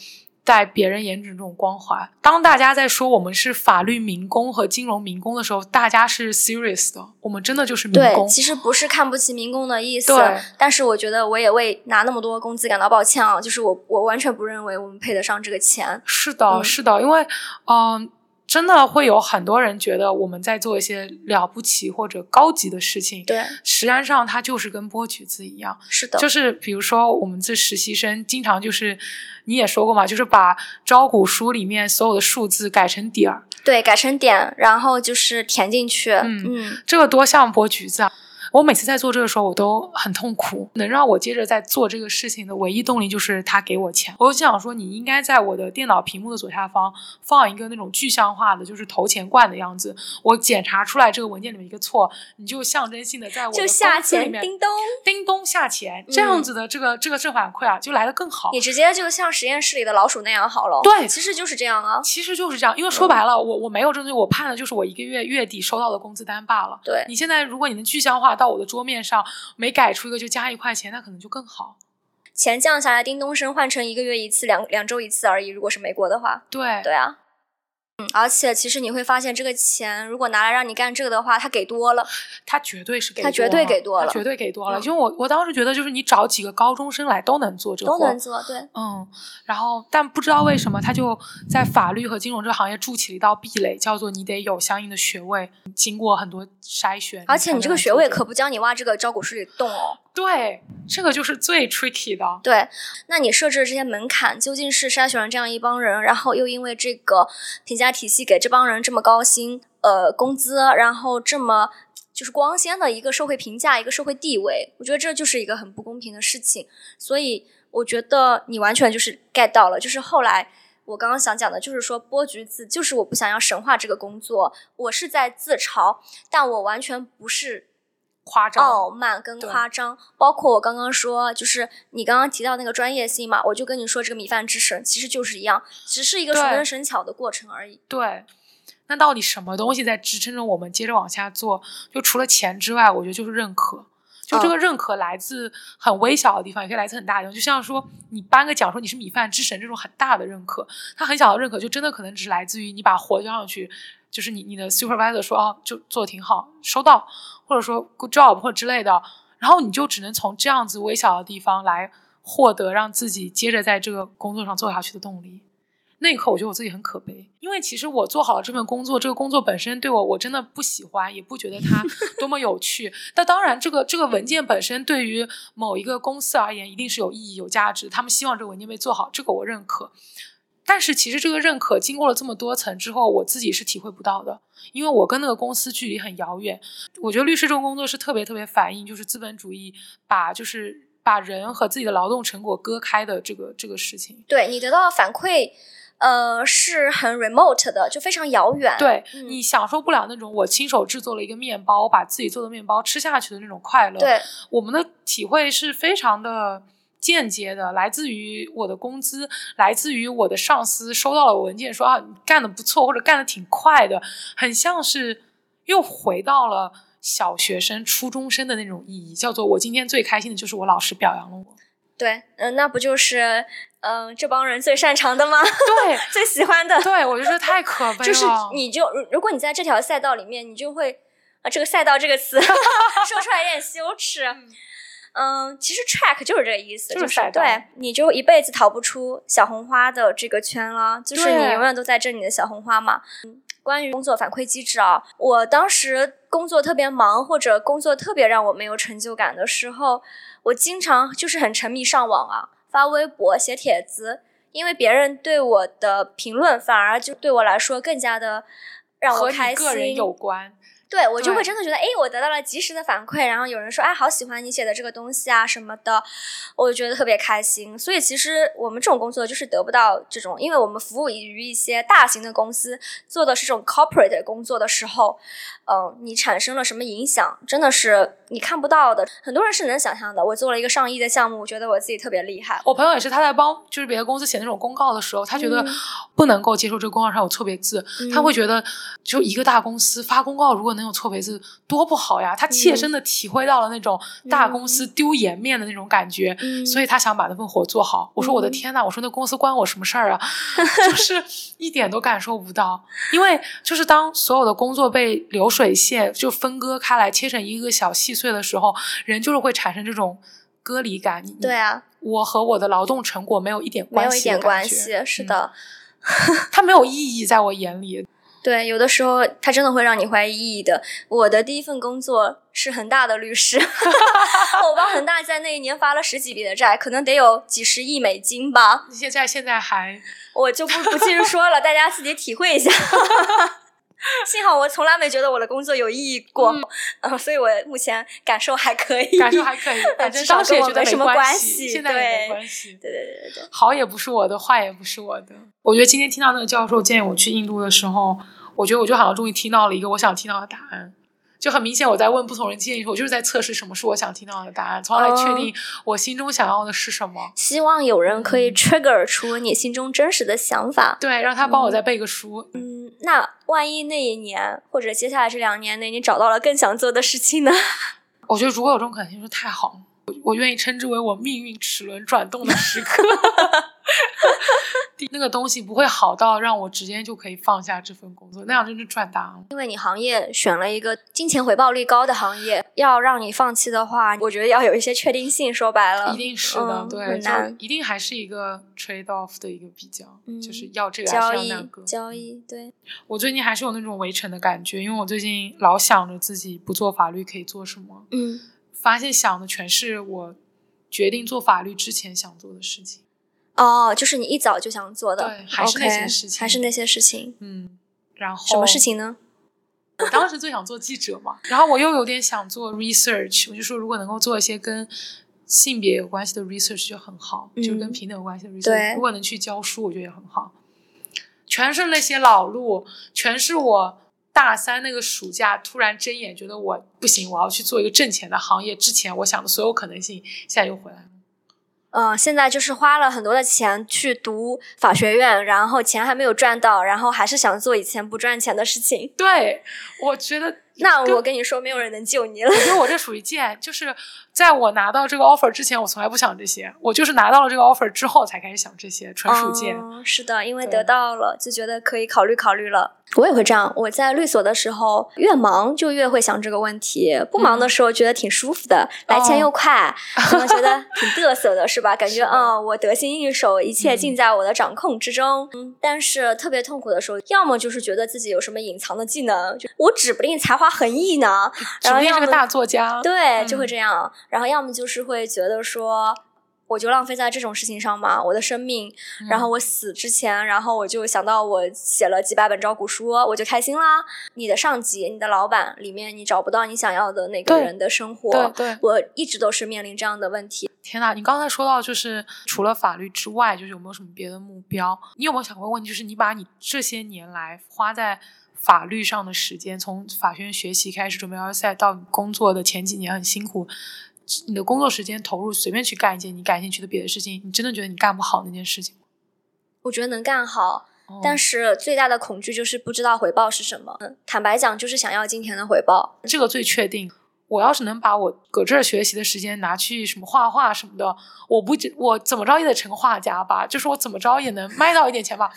在别人眼中这种光环，当大家在说我们是法律民工和金融民工的时候，大家是 serious 的，我们真的就是民工。对，其实不是看不起民工的意思。对。但是我觉得我也为拿那么多工资感到抱歉啊，就是我我完全不认为我们配得上这个钱。是的，是的，因为嗯。真的会有很多人觉得我们在做一些了不起或者高级的事情，对，实际上它就是跟剥橘子一样，是的，就是比如说我们这实习生经常就是你也说过嘛，就是把招股书里面所有的数字改成点儿，对，改成点，然后就是填进去，嗯嗯，这个多像剥橘子啊。我每次在做这个时候，我都很痛苦。能让我接着在做这个事情的唯一动力就是他给我钱。我就想说，你应该在我的电脑屏幕的左下方放一个那种具象化的，就是投钱罐的样子。我检查出来这个文件里面一个错，你就象征性的在我的下钱叮咚叮咚下钱，这样子的这个这个正反馈啊，就来的更好。你直接就像实验室里的老鼠那样好了。对，其实就是这样啊。其实就是这样，因为说白了，我我没有这东西，我判的就是我一个月月底收到的工资单罢了。对你现在，如果你能具象化到我的桌面上。每改出一个就加一块钱，那可能就更好。钱降下来，叮咚声换成一个月一次、两两周一次而已。如果是美国的话，对对啊。嗯，而且其实你会发现，这个钱如果拿来让你干这个的话，他给多了，他绝对是给，他绝对给多了，绝对给多了。因为我我当时觉得，就是你找几个高中生来都能做这个，都能做，对，嗯。然后，但不知道为什么，他就在法律和金融这个行业筑起了一道壁垒，叫做你得有相应的学位，经过很多筛选。而且你这个学位可不教你挖这个招股书里动哦。对，这个就是最 tricky 的。对，那你设置的这些门槛究竟是筛选了这样一帮人，然后又因为这个评价体系给这帮人这么高薪，呃，工资，然后这么就是光鲜的一个社会评价，一个社会地位，我觉得这就是一个很不公平的事情。所以我觉得你完全就是 get 到了，就是后来我刚刚想讲的，就是说剥橘子，就是我不想要神话这个工作，我是在自嘲，但我完全不是。夸张、傲慢跟夸张，包括我刚刚说，就是你刚刚提到那个专业性嘛，我就跟你说，这个米饭之神其实就是一样，只是一个熟能生巧的过程而已。对。那到底什么东西在支撑着我们接着往下做？就除了钱之外，我觉得就是认可。就这个认可来自很微小的地方，也可以来自很大的地方。就像说你颁个奖，说你是米饭之神这种很大的认可，它很小的认可，就真的可能只是来自于你把活交上去，就是你你的 supervisor 说啊，就做的挺好，收到，或者说 good job 或者之类的，然后你就只能从这样子微小的地方来获得让自己接着在这个工作上做下去的动力。那一刻，我觉得我自己很可悲，因为其实我做好了这份工作，这个工作本身对我，我真的不喜欢，也不觉得它 [LAUGHS] 多么有趣。但当然，这个这个文件本身对于某一个公司而言，一定是有意义、有价值。他们希望这个文件被做好，这个我认可。但是，其实这个认可经过了这么多层之后，我自己是体会不到的，因为我跟那个公司距离很遥远。我觉得律师这种工作是特别特别反映，就是资本主义把就是把人和自己的劳动成果割开的这个这个事情。对你得到反馈。呃，是很 remote 的，就非常遥远。对你享受不了那种我亲手制作了一个面包，我把自己做的面包吃下去的那种快乐。对，我们的体会是非常的间接的，来自于我的工资，来自于我的上司收到了文件说啊，你干的不错，或者干的挺快的，很像是又回到了小学生、初中生的那种意义，叫做我今天最开心的就是我老师表扬了我。对，嗯，那不就是。嗯，这帮人最擅长的吗？对，[LAUGHS] 最喜欢的。对，我就说太可 [LAUGHS] 悲了。就是你就如果你在这条赛道里面，你就会啊，这个赛道这个词 [LAUGHS] 说出来有点羞耻。嗯，其实 track 就是这个意思，就是对，你就一辈子逃不出小红花的这个圈了，就是你永远都在挣你的小红花嘛。关于工作反馈机制啊，我当时工作特别忙或者工作特别让我没有成就感的时候，我经常就是很沉迷上网啊。发微博、写帖子，因为别人对我的评论，反而就对我来说更加的让我开心。和个人有关。对我就会真的觉得，哎，我得到了及时的反馈，然后有人说，哎，好喜欢你写的这个东西啊什么的，我就觉得特别开心。所以其实我们这种工作就是得不到这种，因为我们服务于一些大型的公司，做的是这种 corporate 工作的时候，嗯，你产生了什么影响，真的是你看不到的。很多人是能想象的。我做了一个上亿的项目，我觉得我自己特别厉害。我朋友也是，他在帮就是别的公司写那种公告的时候，他觉得不能够接受这个公告上有错别字，他会觉得就一个大公司发公告如果能有错别字。多不好呀！他切身的体会到了那种大公司丢颜面的那种感觉，所以他想把那份活做好。我说我的天呐，我说那公司关我什么事儿啊？[LAUGHS] 就是一点都感受不到，因为就是当所有的工作被流水线就分割开来，切成一个小细碎的时候，人就是会产生这种割离感。对啊，我和我的劳动成果没有一点关系，没有一点关系，是的，[LAUGHS] 它没有意义，在我眼里。对，有的时候他真的会让你怀疑意义的。我的第一份工作是恒大的律师，[LAUGHS] 我帮恒大在那一年发了十几笔的债，可能得有几十亿美金吧。现在现在还，我就不不继续说了，大家自己体会一下。[LAUGHS] 幸好我从来没觉得我的工作有意义过，嗯，所以我目前感受还可以，感受还可以，反正当时也觉得没什么关系，现在也没关系。对对对对，好也不是我的，坏也不是我的。我觉得今天听到那个教授建议我去印度的时候。我觉得我就好像终于听到了一个我想听到的答案，就很明显我在问不同人建议，我就是在测试什么是我想听到的答案，从而来确定我心中想要的是什么。希望有人可以 trigger 出你心中真实的想法，对，让他帮我再背个书。嗯，那万一那一年或者接下来这两年内你找到了更想做的事情呢？[LAUGHS] 我觉得如果有这种可能性，就太好了。我我愿意称之为我命运齿轮转动的时刻。[LAUGHS] [LAUGHS] 那个东西不会好到让我直接就可以放下这份工作，那样真是赚大了。因为你行业选了一个金钱回报率高的行业，要让你放弃的话，我觉得要有一些确定性。说白了，一定是的，对，就一定还是一个 trade off 的一个比较，就是要这个还是要那个交易。对，我最近还是有那种围城的感觉，因为我最近老想着自己不做法律可以做什么，嗯，发现想的全是我决定做法律之前想做的事情。哦，就是你一早就想做的，对，还是那些事情，还是那些事情，嗯，然后什么事情呢？我当时最想做记者嘛，然后我又有点想做 research，我就说如果能够做一些跟性别有关系的 research 就很好，就跟平等有关系的 research，如果能去教书，我觉得也很好。全是那些老路，全是我大三那个暑假突然睁眼觉得我不行，我要去做一个挣钱的行业之前我想的所有可能性，现在又回来了。嗯，现在就是花了很多的钱去读法学院，然后钱还没有赚到，然后还是想做以前不赚钱的事情。对，我觉得。那我跟你说，没有人能救你了。我觉得我这属于贱，就是在我拿到这个 offer 之前，我从来不想这些。我就是拿到了这个 offer 之后，才开始想这些，纯属贱。是的，因为得到了，就觉得可以考虑考虑了。我也会这样。我在律所的时候，越忙就越会想这个问题；不忙的时候，觉得挺舒服的，来钱又快，[LAUGHS] 可能觉得挺嘚瑟的，是吧？感觉嗯，我得心应手，一切尽在我的掌控之中。嗯，但是特别痛苦的时候，要么就是觉得自己有什么隐藏的技能，就我指不定才华横溢呢，[LAUGHS] 然后是个大作家，对，就会这样。然后要么就是会觉得说。我就浪费在这种事情上嘛？我的生命，然后我死之前，然后我就想到我写了几百本招股书，我就开心啦。你的上级、你的老板里面，你找不到你想要的那个人的生活。对对，我一直都是面临这样的问题。天呐，你刚才说到就是除了法律之外，就是有没有什么别的目标？你有没有想过问题？就是你把你这些年来花在法律上的时间，从法学院学习开始准备奥赛，到工作的前几年很辛苦。你的工作时间投入随便去干一件你感兴趣的别的事情，你真的觉得你干不好那件事情吗？我觉得能干好，但是最大的恐惧就是不知道回报是什么。坦白讲，就是想要金钱的回报，这个最确定。我要是能把我搁这儿学习的时间拿去什么画画什么的，我不我怎么着也得成个画家吧？就是我怎么着也能卖到一点钱吧？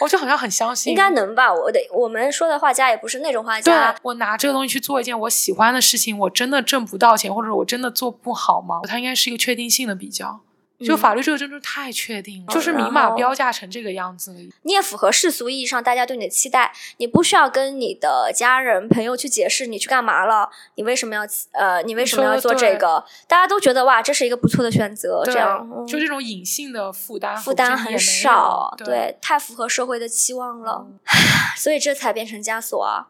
我就好像很相信，应该能吧？我得我们说的画家也不是那种画家。对，我拿这个东西去做一件我喜欢的事情，我真的挣不到钱，或者我真的做不好吗？它应该是一个确定性的比较。就法律这个真的太确定了，就是明码标价成这个样子。你也符合世俗意义上大家对你的期待，你不需要跟你的家人朋友去解释你去干嘛了，你为什么要呃，你为什么要做这个？大家都觉得哇，这是一个不错的选择。这样就这种隐性的负担负担很少，对，太符合社会的期望了，[SIGHS] 所以这才变成枷锁啊！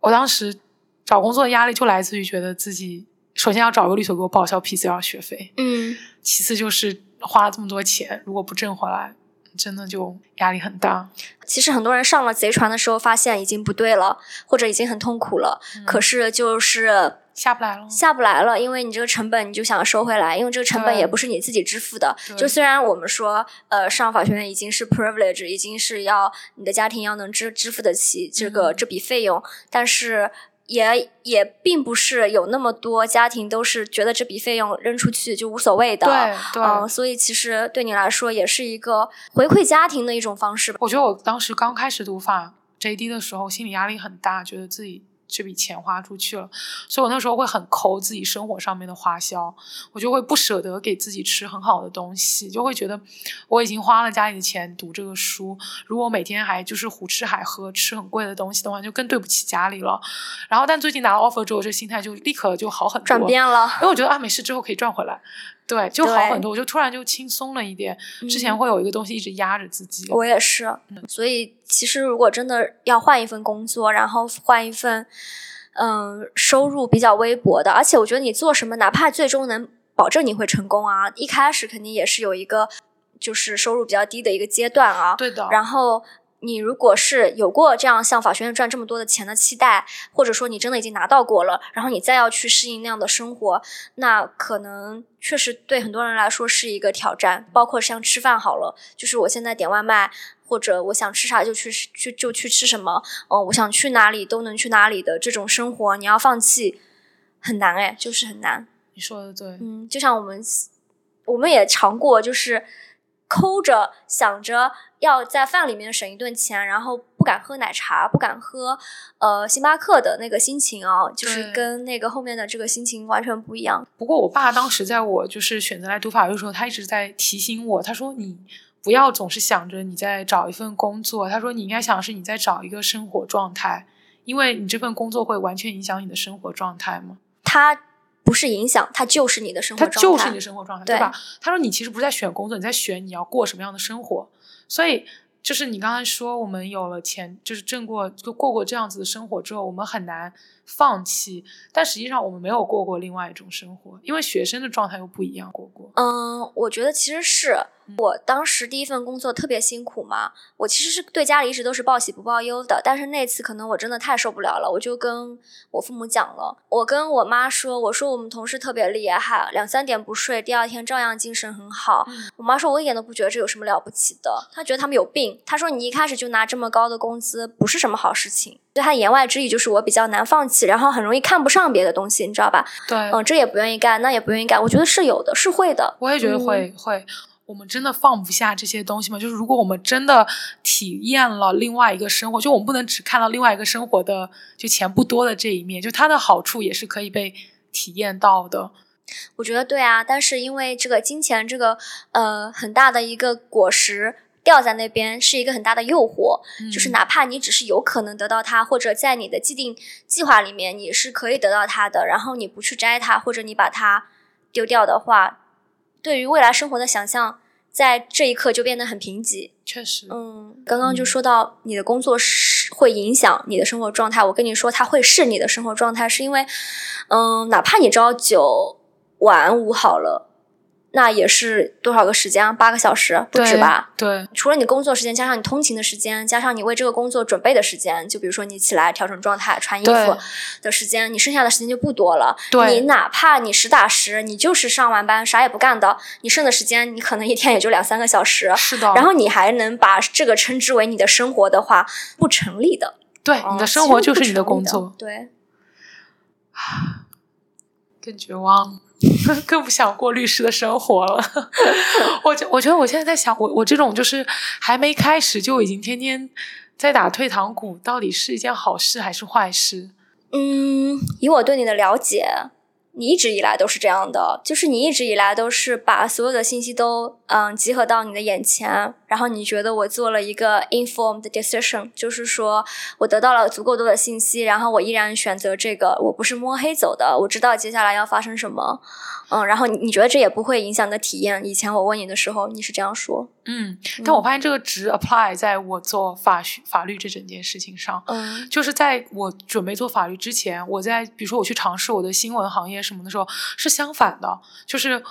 我当时找工作的压力就来自于觉得自己。首先要找个律所给我报销 PCR 学费，嗯，其次就是花了这么多钱，如果不挣回来，真的就压力很大。其实很多人上了贼船的时候，发现已经不对了，或者已经很痛苦了，可是就是下不来了，下不来了，因为你这个成本你就想收回来，因为这个成本也不是你自己支付的。就虽然我们说，呃，上法学院已经是 privilege，已经是要你的家庭要能支支付得起这个这笔费用，但是。也也并不是有那么多家庭都是觉得这笔费用扔出去就无所谓的，对对，所以其实对你来说也是一个回馈家庭的一种方式吧。我觉得我当时刚开始读法 JD 的时候，心理压力很大，觉得自己。这笔钱花出去了，所以我那时候会很抠自己生活上面的花销，我就会不舍得给自己吃很好的东西，就会觉得我已经花了家里的钱读这个书，如果每天还就是胡吃海喝吃很贵的东西的话，就更对不起家里了。然后，但最近拿了 offer 之后，这心态就立刻就好很多，转变了，因为我觉得啊，没事之后可以赚回来，对，就好很多，我就突然就轻松了一点。之前会有一个东西一直压着自己，我也是，所以其实如果真的要换一份工作，然后换一份。嗯，收入比较微薄的，而且我觉得你做什么，哪怕最终能保证你会成功啊，一开始肯定也是有一个就是收入比较低的一个阶段啊。对的。然后你如果是有过这样像法学院赚这么多的钱的期待，或者说你真的已经拿到过了，然后你再要去适应那样的生活，那可能确实对很多人来说是一个挑战。包括像吃饭好了，就是我现在点外卖。或者我想吃啥就去去就去吃什么，嗯，我想去哪里都能去哪里的这种生活，你要放弃很难哎，就是很难。你说的对，嗯，就像我们我们也尝过，就是抠着想着要在饭里面省一顿钱，然后不敢喝奶茶，不敢喝呃星巴克的那个心情啊，就是跟那个后面的这个心情完全不一样。不过我爸当时在我就是选择来读法律的时候，他一直在提醒我，他说你。不要总是想着你在找一份工作，他说你应该想是你在找一个生活状态，因为你这份工作会完全影响你的生活状态吗？它不是影响，它就是你的生活状态，它就是你的生活状态，对吧？他说你其实不是在选工作，你在选你要过什么样的生活，所以就是你刚才说我们有了钱，就是挣过就过过这样子的生活之后，我们很难放弃，但实际上我们没有过过另外一种生活，因为学生的状态又不一样过过。嗯，我觉得其实是。我当时第一份工作特别辛苦嘛，我其实是对家里一直都是报喜不报忧的，但是那次可能我真的太受不了了，我就跟我父母讲了，我跟我妈说，我说我们同事特别厉害，两三点不睡，第二天照样精神很好。我妈说，我一点都不觉得这有什么了不起的，她觉得他们有病。她说你一开始就拿这么高的工资，不是什么好事情。对他言外之意就是我比较难放弃，然后很容易看不上别的东西，你知道吧？对，嗯，这也不愿意干，那也不愿意干，我觉得是有的，是会的。我也觉得会会。我们真的放不下这些东西吗？就是如果我们真的体验了另外一个生活，就我们不能只看到另外一个生活的就钱不多的这一面，就它的好处也是可以被体验到的。我觉得对啊，但是因为这个金钱这个呃很大的一个果实掉在那边，是一个很大的诱惑，就是哪怕你只是有可能得到它，或者在你的既定计划里面你是可以得到它的，然后你不去摘它，或者你把它丢掉的话。对于未来生活的想象，在这一刻就变得很贫瘠。确实，嗯，刚刚就说到你的工作是会影响你的生活状态。我跟你说，它会是你的生活状态，是因为，嗯，哪怕你朝九晚五好了。那也是多少个时间？八个小时不止吧？对，除了你工作时间，加上你通勤的时间，加上你为这个工作准备的时间，就比如说你起来调整状态、穿衣服的时间，你剩下的时间就不多了。你哪怕你实打实，你就是上完班啥也不干的，你剩的时间，你可能一天也就两三个小时。是的。然后你还能把这个称之为你的生活的话，不成立的。对，你的生活就是你的工作。对。更绝望。[LAUGHS] 更不想过律师的生活了。[LAUGHS] 我觉我觉得我现在在想，我我这种就是还没开始就已经天天在打退堂鼓，到底是一件好事还是坏事？嗯，以我对你的了解。你一直以来都是这样的，就是你一直以来都是把所有的信息都嗯集合到你的眼前，然后你觉得我做了一个 informed decision，就是说我得到了足够多的信息，然后我依然选择这个，我不是摸黑走的，我知道接下来要发生什么。嗯，然后你你觉得这也不会影响你的体验？以前我问你的时候，你是这样说。嗯，但我发现这个值 apply 在我做法学法律这整件事情上。嗯，就是在我准备做法律之前，我在比如说我去尝试我的新闻行业什么的时候，是相反的，就是。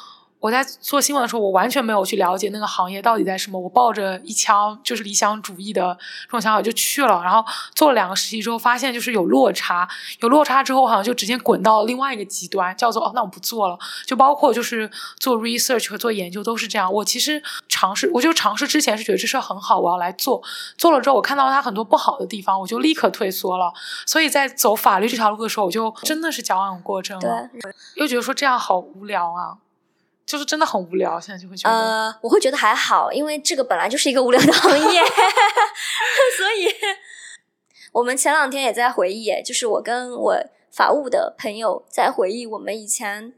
我在做新闻的时候，我完全没有去了解那个行业到底在什么。我抱着一腔就是理想主义的这种想法就去了，然后做了两个实习之后，发现就是有落差，有落差之后，好像就直接滚到另外一个极端，叫做哦，那我不做了。就包括就是做 research 和做研究都是这样。我其实尝试，我就尝试之前是觉得这事很好，我要来做。做了之后，我看到它很多不好的地方，我就立刻退缩了。所以在走法律这条路的时候，我就真的是矫枉过正了。又觉得说这样好无聊啊。就是真的很无聊，现在就会觉得。呃，我会觉得还好，因为这个本来就是一个无聊的行业，[LAUGHS] 所以我们前两天也在回忆，就是我跟我法务的朋友在回忆我们以前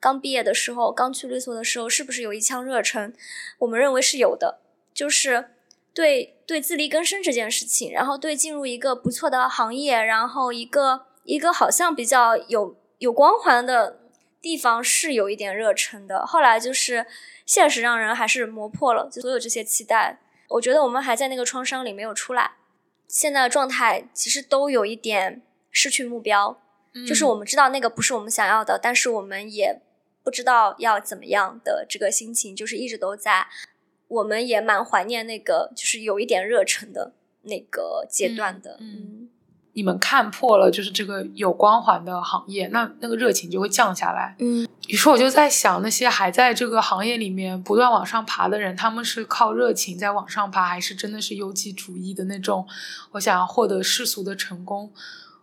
刚毕业的时候，刚去律所的时候，是不是有一腔热忱？我们认为是有的，就是对对自力更生这件事情，然后对进入一个不错的行业，然后一个一个好像比较有有光环的。地方是有一点热忱的，后来就是现实让人还是磨破了就所有这些期待。我觉得我们还在那个创伤里没有出来，现在的状态其实都有一点失去目标，就是我们知道那个不是我们想要的，但是我们也不知道要怎么样的这个心情，就是一直都在。我们也蛮怀念那个就是有一点热忱的那个阶段的，嗯。你们看破了，就是这个有光环的行业，那那个热情就会降下来。嗯，于是我就在想，那些还在这个行业里面不断往上爬的人，他们是靠热情在往上爬，还是真的是优绩主义的那种？我想要获得世俗的成功，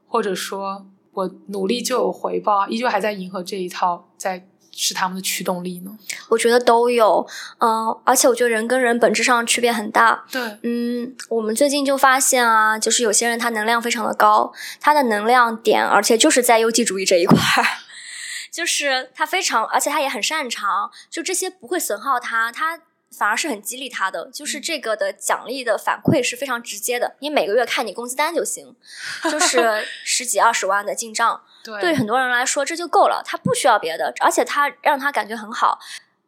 或者说我努力就有回报，依旧还在迎合这一套在。是他们的驱动力呢？我觉得都有，嗯，而且我觉得人跟人本质上区别很大。对，嗯，我们最近就发现啊，就是有些人他能量非常的高，他的能量点，而且就是在优绩主义这一块儿，[LAUGHS] 就是他非常，而且他也很擅长，就这些不会损耗他，他。反而是很激励他的，就是这个的奖励的反馈是非常直接的。你每个月看你工资单就行，[LAUGHS] 就是十几二十万的进账，对对很多人来说这就够了，他不需要别的，而且他让他感觉很好。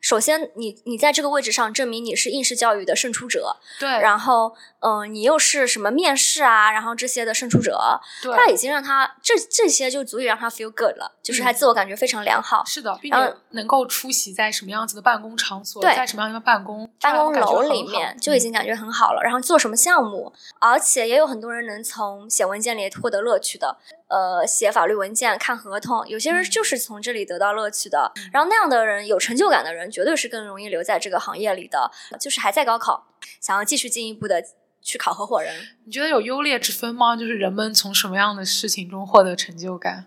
首先你你在这个位置上证明你是应试教育的胜出者，对，然后嗯、呃你又是什么面试啊，然后这些的胜出者，对他已经让他这这些就足以让他 feel good 了，就是他嗯自我感觉非常良好。是的，并且能够出席在什么样子的办公场所，对在什么样的办公，办公楼里面面就已经感觉很好了，然后做什么项目，而且也有很多人能从写文件里获得乐趣的，呃，写法律文件、看合同，有些人嗯就是从这里得到乐趣的。然后那样的人，有成就感的人，绝对是更容易留在这个行业里的。就是还在高考，想要继续进一步的去考合伙人，你觉得有优劣之分吗？就是人们从什么样的事情中获得成就感？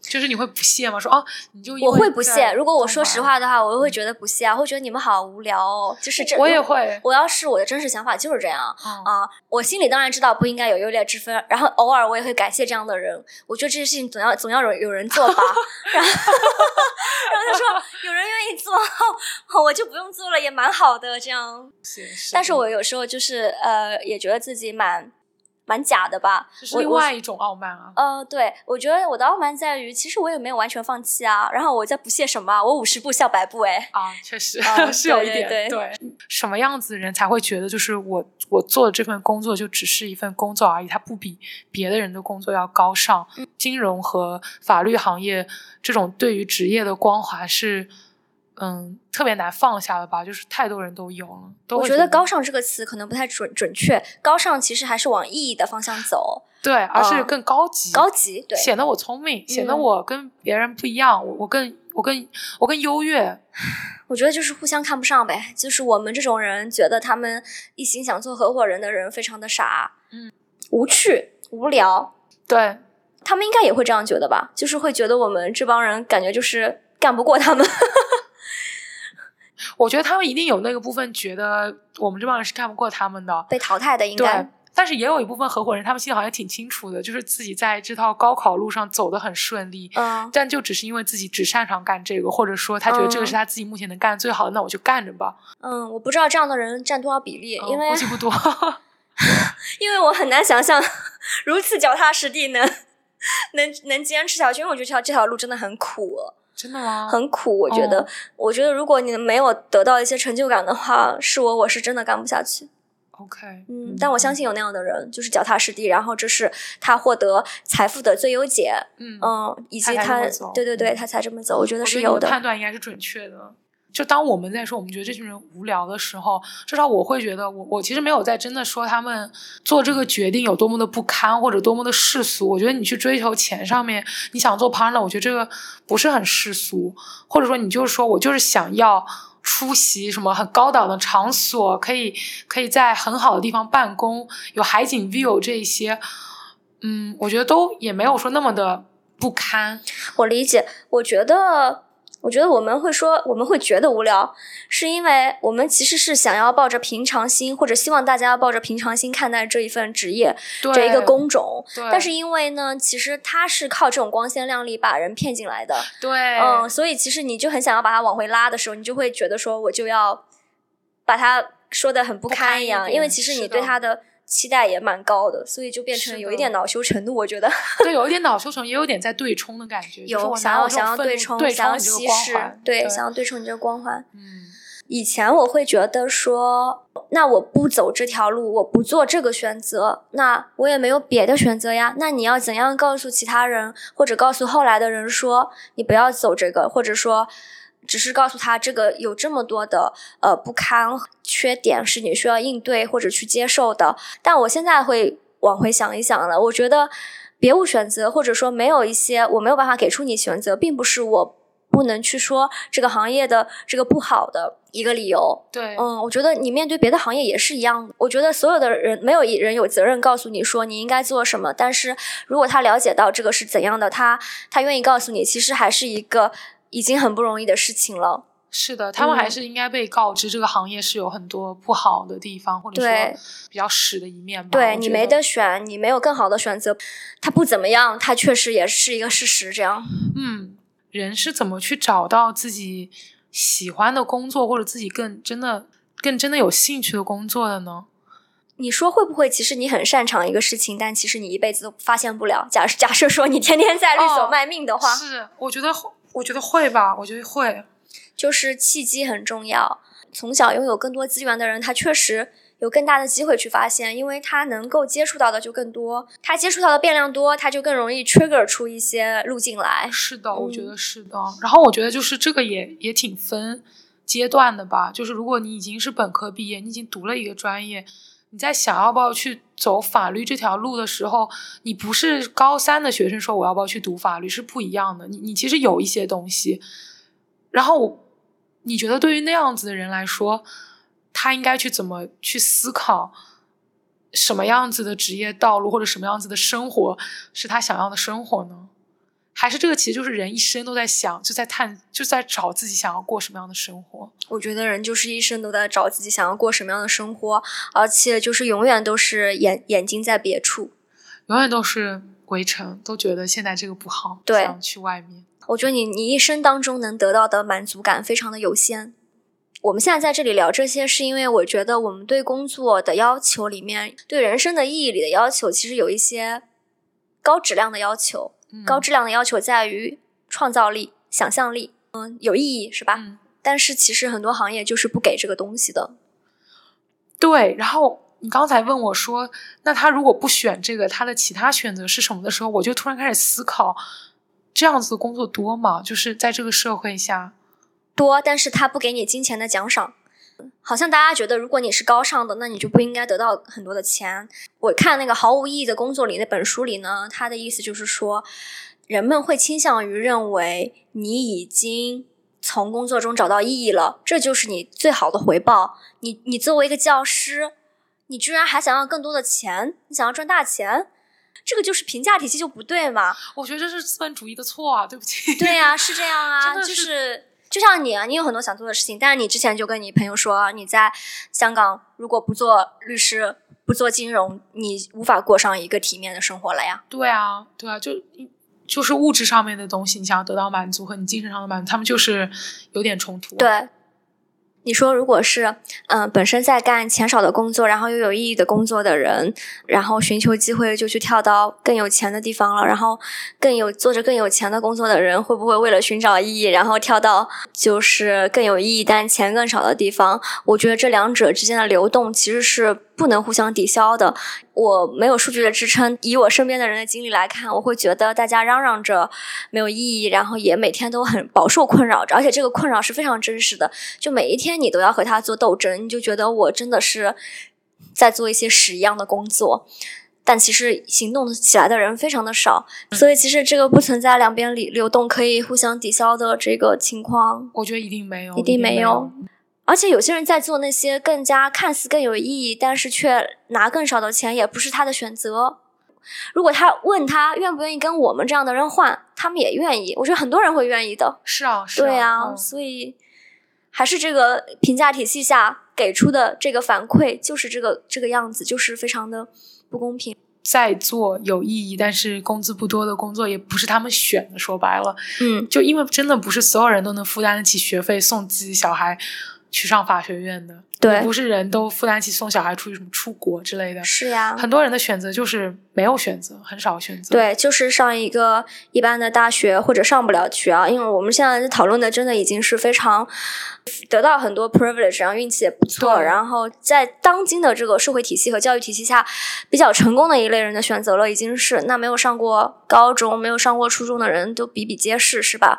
就是你会不屑吗？说哦，你就我会不屑。如果我说实话的话，我会觉得不屑啊，会觉得你们好无聊哦。就是这，我也会我要是我的真实想法就是这样。嗯啊、我心里当然知道不应该有优劣之分，然后偶尔我也会感谢这样的人。我觉得这些事情总要总要有有人做吧，[LAUGHS] 然后然后他说有人愿意做，[LAUGHS] 我就不用做了，也蛮好的这样。是是但是我有时候就是呃，也觉得自己蛮蛮假的吧。这是另外一种傲慢啊。呃，对，我觉得我的傲慢在于，其实我也没有完全放弃啊。然后我在不屑什么啊？我五十步笑百步，哎，啊，确实、啊 [LAUGHS] 是有对一点对什么样子的人才会觉得，就是我我做的这份工作就只是一份工作而已，它不比别的人的工作要高尚。嗯金融和法律行业这种对于职业的光环是，嗯，特别难放下的吧？就是太多人都有了，我觉得“高尚”这个词可能不太准准确，高尚其实还是往意义的方向走，对，而是嗯更高级，高级。对，显得我聪明，显得嗯我跟别人不一样，我我更我更我更优越。[SIGHS] 我觉得就是互相看不上呗。就是我们这种人觉得他们一心想做合伙人的人非常的傻，嗯，无趣、无聊。对，他们应该也会这样觉得吧？就是会觉得我们这帮人感觉就是干不过他们。[LAUGHS] 我觉得他们一定有那个部分觉得我们这帮人是干不过他们的，被淘汰的应该对。但是也有一部分合伙人，他们心里好像挺清楚的，就是自己在这套高考路上走得很顺利，嗯，但就只是因为自己只擅长干这个，或者说他觉得这个是他自己目前能干的最好的，那我就干着吧。嗯，我不知道这样的人占多少比例，因嗯为估计不多。[LAUGHS] [LAUGHS] 因为我很难想象如此脚踏实地能 [LAUGHS] 能能坚持下去，因为我觉得这条这条路真的很苦，真的吗？很苦。我觉得，哦我觉得如果你没有得到一些成就感的话，是我我是真的干不下去。OK，嗯，但我相信有那样的人，就是脚踏实地，然后这是他获得财富的最优解，嗯，嗯，以及他他对对对，嗯他才这么走，我觉得是有的判断应该是准确的。就当我们在说我们觉得这群人无聊的时候，至少我会觉得我我其实没有在真的说他们做这个决定有多么的不堪或者多么的世俗。我觉得你去追求钱上面，你想做 partner，我觉得这个不是很世俗，或者说你就是说我就是想要出席什么很高档的场所，可以可以在很好的地方办公，有海景 view 这一些，嗯，我觉得都也没有说那么的不堪。我理解，我觉得，我觉得我们会说，我们会觉得无聊，是因为我们其实是想要抱着平常心，或者希望大家抱着平常心看待这一份职业，对这一个工种。对但是因为呢，其实它是靠这种光鲜亮丽把人骗进来的，对，嗯，所以其实你就很想要把它往回拉的时候，你就会觉得说，我就要把它说的很不不堪一堪一样，因为其实你对它的期待也蛮高的，所以就变成有一点恼羞成怒，我觉得。[LAUGHS] 对，有一点恼羞成，也有点在对冲的感觉，就是有想要想要对冲，想要稀释对想要对冲你这个光环。嗯，以前我会觉得说，那我不走这条路，我不做这个选择，那我也没有别的选择呀。那你要怎样告诉其他人，或者告诉后来的人说，你不要走这个，或者说，只是告诉他这个有这么多的呃不堪缺点是你需要应对或者去接受的。但我现在会往回想一想了，我觉得别无选择，或者说没有一些我没有办法给出你选择，并不是我不能去说这个行业的这个不好的一个理由。对，嗯，我觉得你面对别的行业也是一样的。我觉得所有的人没有一人有责任告诉你说你应该做什么，但是如果他了解到这个是怎样的，他他愿意告诉你，其实还是一个已经很不容易的事情了。是的，他们还嗯是应该被告知这个行业是有很多不好的地方，或者对说比较屎的一面吧。对你没得得选，你没有更好的选择，他不怎么样，他确实也是一个事实。这样，嗯，人是怎么去找到自己喜欢的工作，或者自己更真的、更真的有兴趣的工作的呢？你说会不会？其实你很擅长一个事情，但其实你一辈子都发现不了。假假设说你天天在律所哦卖命的话，是，我觉得会，我觉得会吧，我觉得会。就是契机很重要。从小拥有更多资源的人，他确实有更大的机会去发现，因为他能够接触到的就更多，他接触到的变量多，他就更容易 trigger 出一些路径来。是的，我觉得是的。然后我觉得就是这个也也挺分阶段的吧。就是如果你已经是本科毕业，你已经读了一个专业，你在想要不要去走法律这条路的时候，你不是高三的学生说我要不要去读法律是不一样的。你你其实有一些东西，然后。你觉得对于那样子的人来说，他应该去怎么去思考什么样子的职业道路或者什么样子的生活是他想要的生活呢？还是这个其实就是人一生都在想，就在探，就在找自己想要过什么样的生活？我觉得人就是一生都在找自己想要过什么样的生活，而且就是永远都是眼眼睛在别处，永远都是围城，都觉得现在这个不好，对，想去外面。我觉得你你一生当中能得到的满足感非常的有限。我们现在在这里聊这些，是因为我觉得我们对工作的要求里面，对人生的意义里的要求，其实有一些高质量的要求。高质量的要求在于创造力、想象力，嗯，有意义是吧？但是其实很多行业就是不给这个东西的。对。然后你刚才问我说，那他如果不选这个，他的其他选择是什么的时候，我就突然开始思考。这样子的工作多吗？就是在这个社会下，多，但是他不给你金钱的奖赏，好像大家觉得，如果你是高尚的，那你就不应该得到很多的钱。我看那个毫无意义的工作里那本书里呢，他的意思就是说，人们会倾向于认为你已经从工作中找到意义了，这就是你最好的回报。你你作为一个教师，你居然还想要更多的钱，你想要赚大钱。这个就是评价体系就不对嘛？我觉得这是资本主义的错啊！对不起。对呀，[LAUGHS] 是这样啊，就是就像你啊，你有很多想做的事情，但是你之前就跟你朋友说，你在香港如果不做律师、不做金融，你无法过上一个体面的生活了呀。对啊，对啊，就就是物质上面的东西，你想要得到满足和你精神上的满足，他们就是有点冲突。对。你说，如果是嗯，本身在干钱少的工作，然后又有意义的工作的人，然后寻求机会就去跳到更有钱的地方了，然后更有做着更有钱的工作的人，会不会为了寻找意义，然后跳到就是更有意义但钱更少的地方？我觉得这两者之间的流动其实是。不能互相抵消的。我没有数据的支撑，以我身边的人的经历来看，我会觉得大家嚷嚷着没有意义，然后也每天都很饱受困扰着，而且这个困扰是非常真实的。就每一天你都要和他做斗争，你就觉得我真的是在做一些屎一样的工作，但其实行动起来的人非常的少，所以其实这个不存在两边流流动可以互相抵消的这个情况。我觉得一定没有，一定没有。而且有些人在做那些更加看似更有意义，但是却拿更少的钱，也不是他的选择。如果他问他愿不愿意跟我们这样的人换，他们也愿意。我觉得很多人会愿意的。是啊，是啊对啊，所以还是这个评价体系下给出的这个反馈就是这个这个样子，就是非常的不公平。在做有意义但是工资不多的工作，也不是他们选的。说白了，嗯，就因为真的不是所有人都能负担得起学费送自己小孩。去上法学院的，对，不是人都负担起送小孩出去什么出国之类的。是呀，很多人的选择就是没有选择，很少选择。对，就是上一个一般的大学或者上不了学啊。因为我们现在讨论的真的已经是非常得到很多 privilege，然后运气也不错，然后在当今的这个社会体系和教育体系下比较成功的一类人的选择了，已经是那没有上过高中、没有上过初中的人都比比皆是，是吧？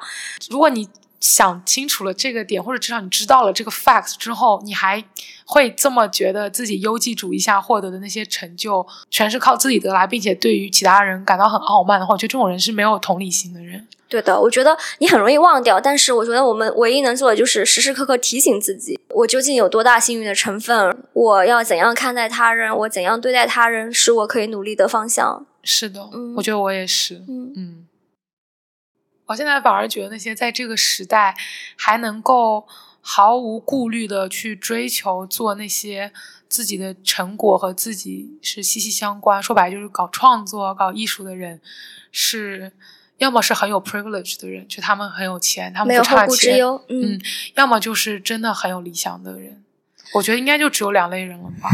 如果你。想清楚了这个点，或者至少你知道了这个 facts 之后，你还会这么觉得自己优绩主义下获得的那些成就全是靠自己得来，并且对于其他人感到很傲慢的话，我觉得这种人是没有同理心的人。对的，我觉得你很容易忘掉，但是我觉得我们唯一能做的就是时时刻刻提醒自己：我究竟有多大幸运的成分？我要怎样看待他人？我怎样对待他人？是我可以努力的方向。是的，我觉得我也是。嗯嗯。我现在反而觉得那些在这个时代还能够毫无顾虑的去追求做那些自己的成果和自己是息息相关，说白就是搞创作、搞艺术的人，是要么是很有 privilege 的人，就他们很有钱，他们不差钱，嗯，要么就是真的很有理想的人。我觉得应该就只有两类人了吧。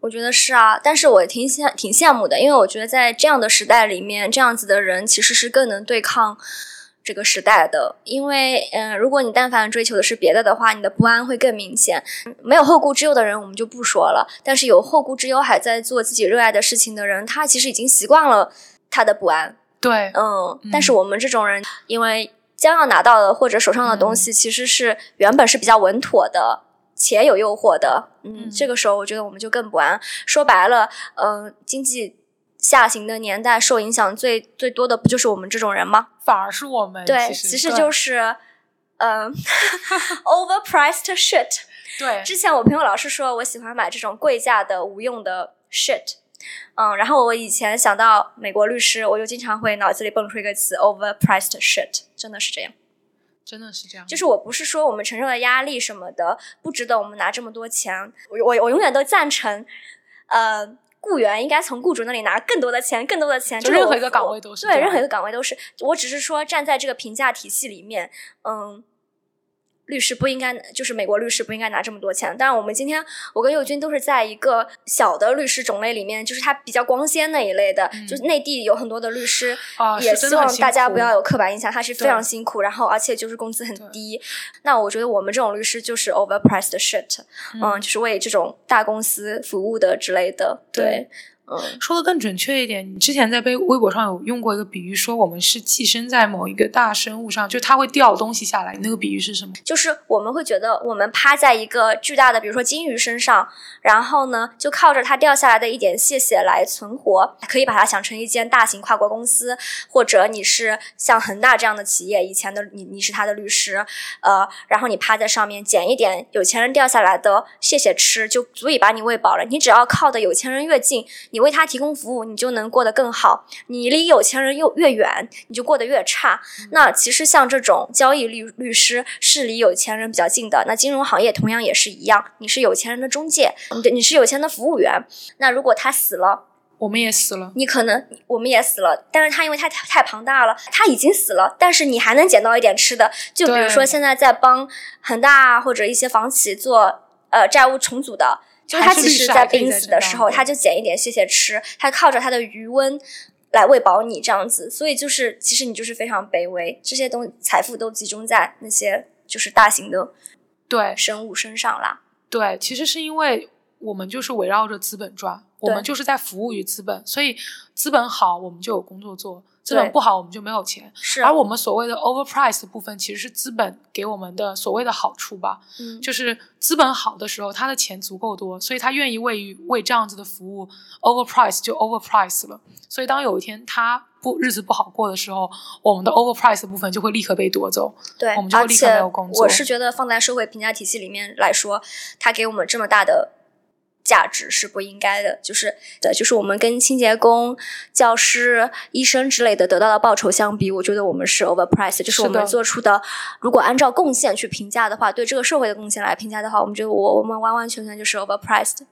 我觉得是啊，但是我挺羡挺羡慕的，因为我觉得在这样的时代里面，这样子的人其实是更能对抗。这个时代的，因为嗯、呃如果你但凡追求的是别的的话，你的不安会更明显。没有后顾之忧的人，我们就不说了，但是有后顾之忧还在做自己热爱的事情的人，他其实已经习惯了他的不安。对，嗯，但是我们这种人，因为将要拿到的或者手上的东西，其实是原本是比较稳妥的，且有诱惑的。嗯，嗯这个时候我觉得我们就更不安。说白了，嗯、经济下行的年代，受影响最最多的不就是我们这种人吗？反而是我们对，其实就是，嗯、[LAUGHS] overpriced shit。对之前我朋友老是说我喜欢买这种贵价的无用的 shit，嗯，然后我以前想到美国律师，我就经常会脑子里蹦出一个词 overpriced shit，真的是这样。真的是这样，就是我不是说我们承受的压力什么的不值得我们拿这么多钱，我我我永远都赞成，呃，雇员应该从雇主那里拿更多的钱，更多的钱。就任何一个岗位都是对任何一个岗位都是。我只是说站在这个评价体系里面，嗯。律师不应该，就是美国律师不应该拿这么多钱。但是，我们今天我跟佑军都是在一个小的律师种类里面，就是他比较光鲜那一类的。就是内地有很多的律师，啊也希望大家不要有刻板印象，他是非常辛苦，然后而且就是工资很低。那我觉得我们这种律师就是 overpriced shit，嗯就是为这种大公司服务的之类的。对，嗯，说的更准确一点，你之前在微微博上有用过一个比喻，说我们是寄生在某一个大生物上，就它会掉东西下来。你那个比喻是什么？就是我们会觉得我们趴在一个巨大的，比如说金鱼身上，然后呢，就靠着它掉下来的一点谢谢来存活，可以把它想成一间大型跨国公司，或者你是像恒大这样的企业，以前的你你是他的律师，呃，然后你趴在上面捡一点有钱人掉下来的谢谢吃，就足以把你喂饱了。你只要靠的有钱人越近，你为他提供服务，你就能过得更好；你离有钱人又越远，你就过得越差。那其实像这种交易律律师是离有钱人比较近的，那金融行业同样也是一样，你是有钱人的中介，你的你是有钱的服务员。那如果他死了，我们也死了。你可能我们也死了，但是他因为他太太庞大了，他已经死了，但是你还能捡到一点吃的。就比如说现在在帮恒大啊或者一些房企做呃债务重组的，就是他其实在濒死的时候，中他就捡一点谢谢吃，他靠着他的余温。来喂饱你这样子，所以就是其实你就是非常卑微，这些东财富都集中在那些就是大型的对生物身上啦。对，其实是因为我们就是围绕着资本转，我们就是在服务于资本，所以资本好，我们就有工作做；资本不好，我们就没有钱。是而我们所谓的 overprice 的部分，其实是资本给我们的所谓的好处吧。嗯，就是资本好的时候，他的钱足够多，所以他愿意为于为这样子的服务 overprice 就 overprice 了。所以当有一天他不日子不好过的时候，我们的 overprice 的部分就会立刻被夺走。对，我们就会立刻没有工作我是觉得放在社会评价体系里面来说，他给我们这么大的价值是不应该的。就是对，就是我们跟清洁工、教师、医生之类的得到的报酬相比，我觉得我们是 overpriced。就是我们做出的，如果按照贡献去评价的话，对这个社会的贡献来评价的话，我们觉得我我们完完全全就是 overpriced。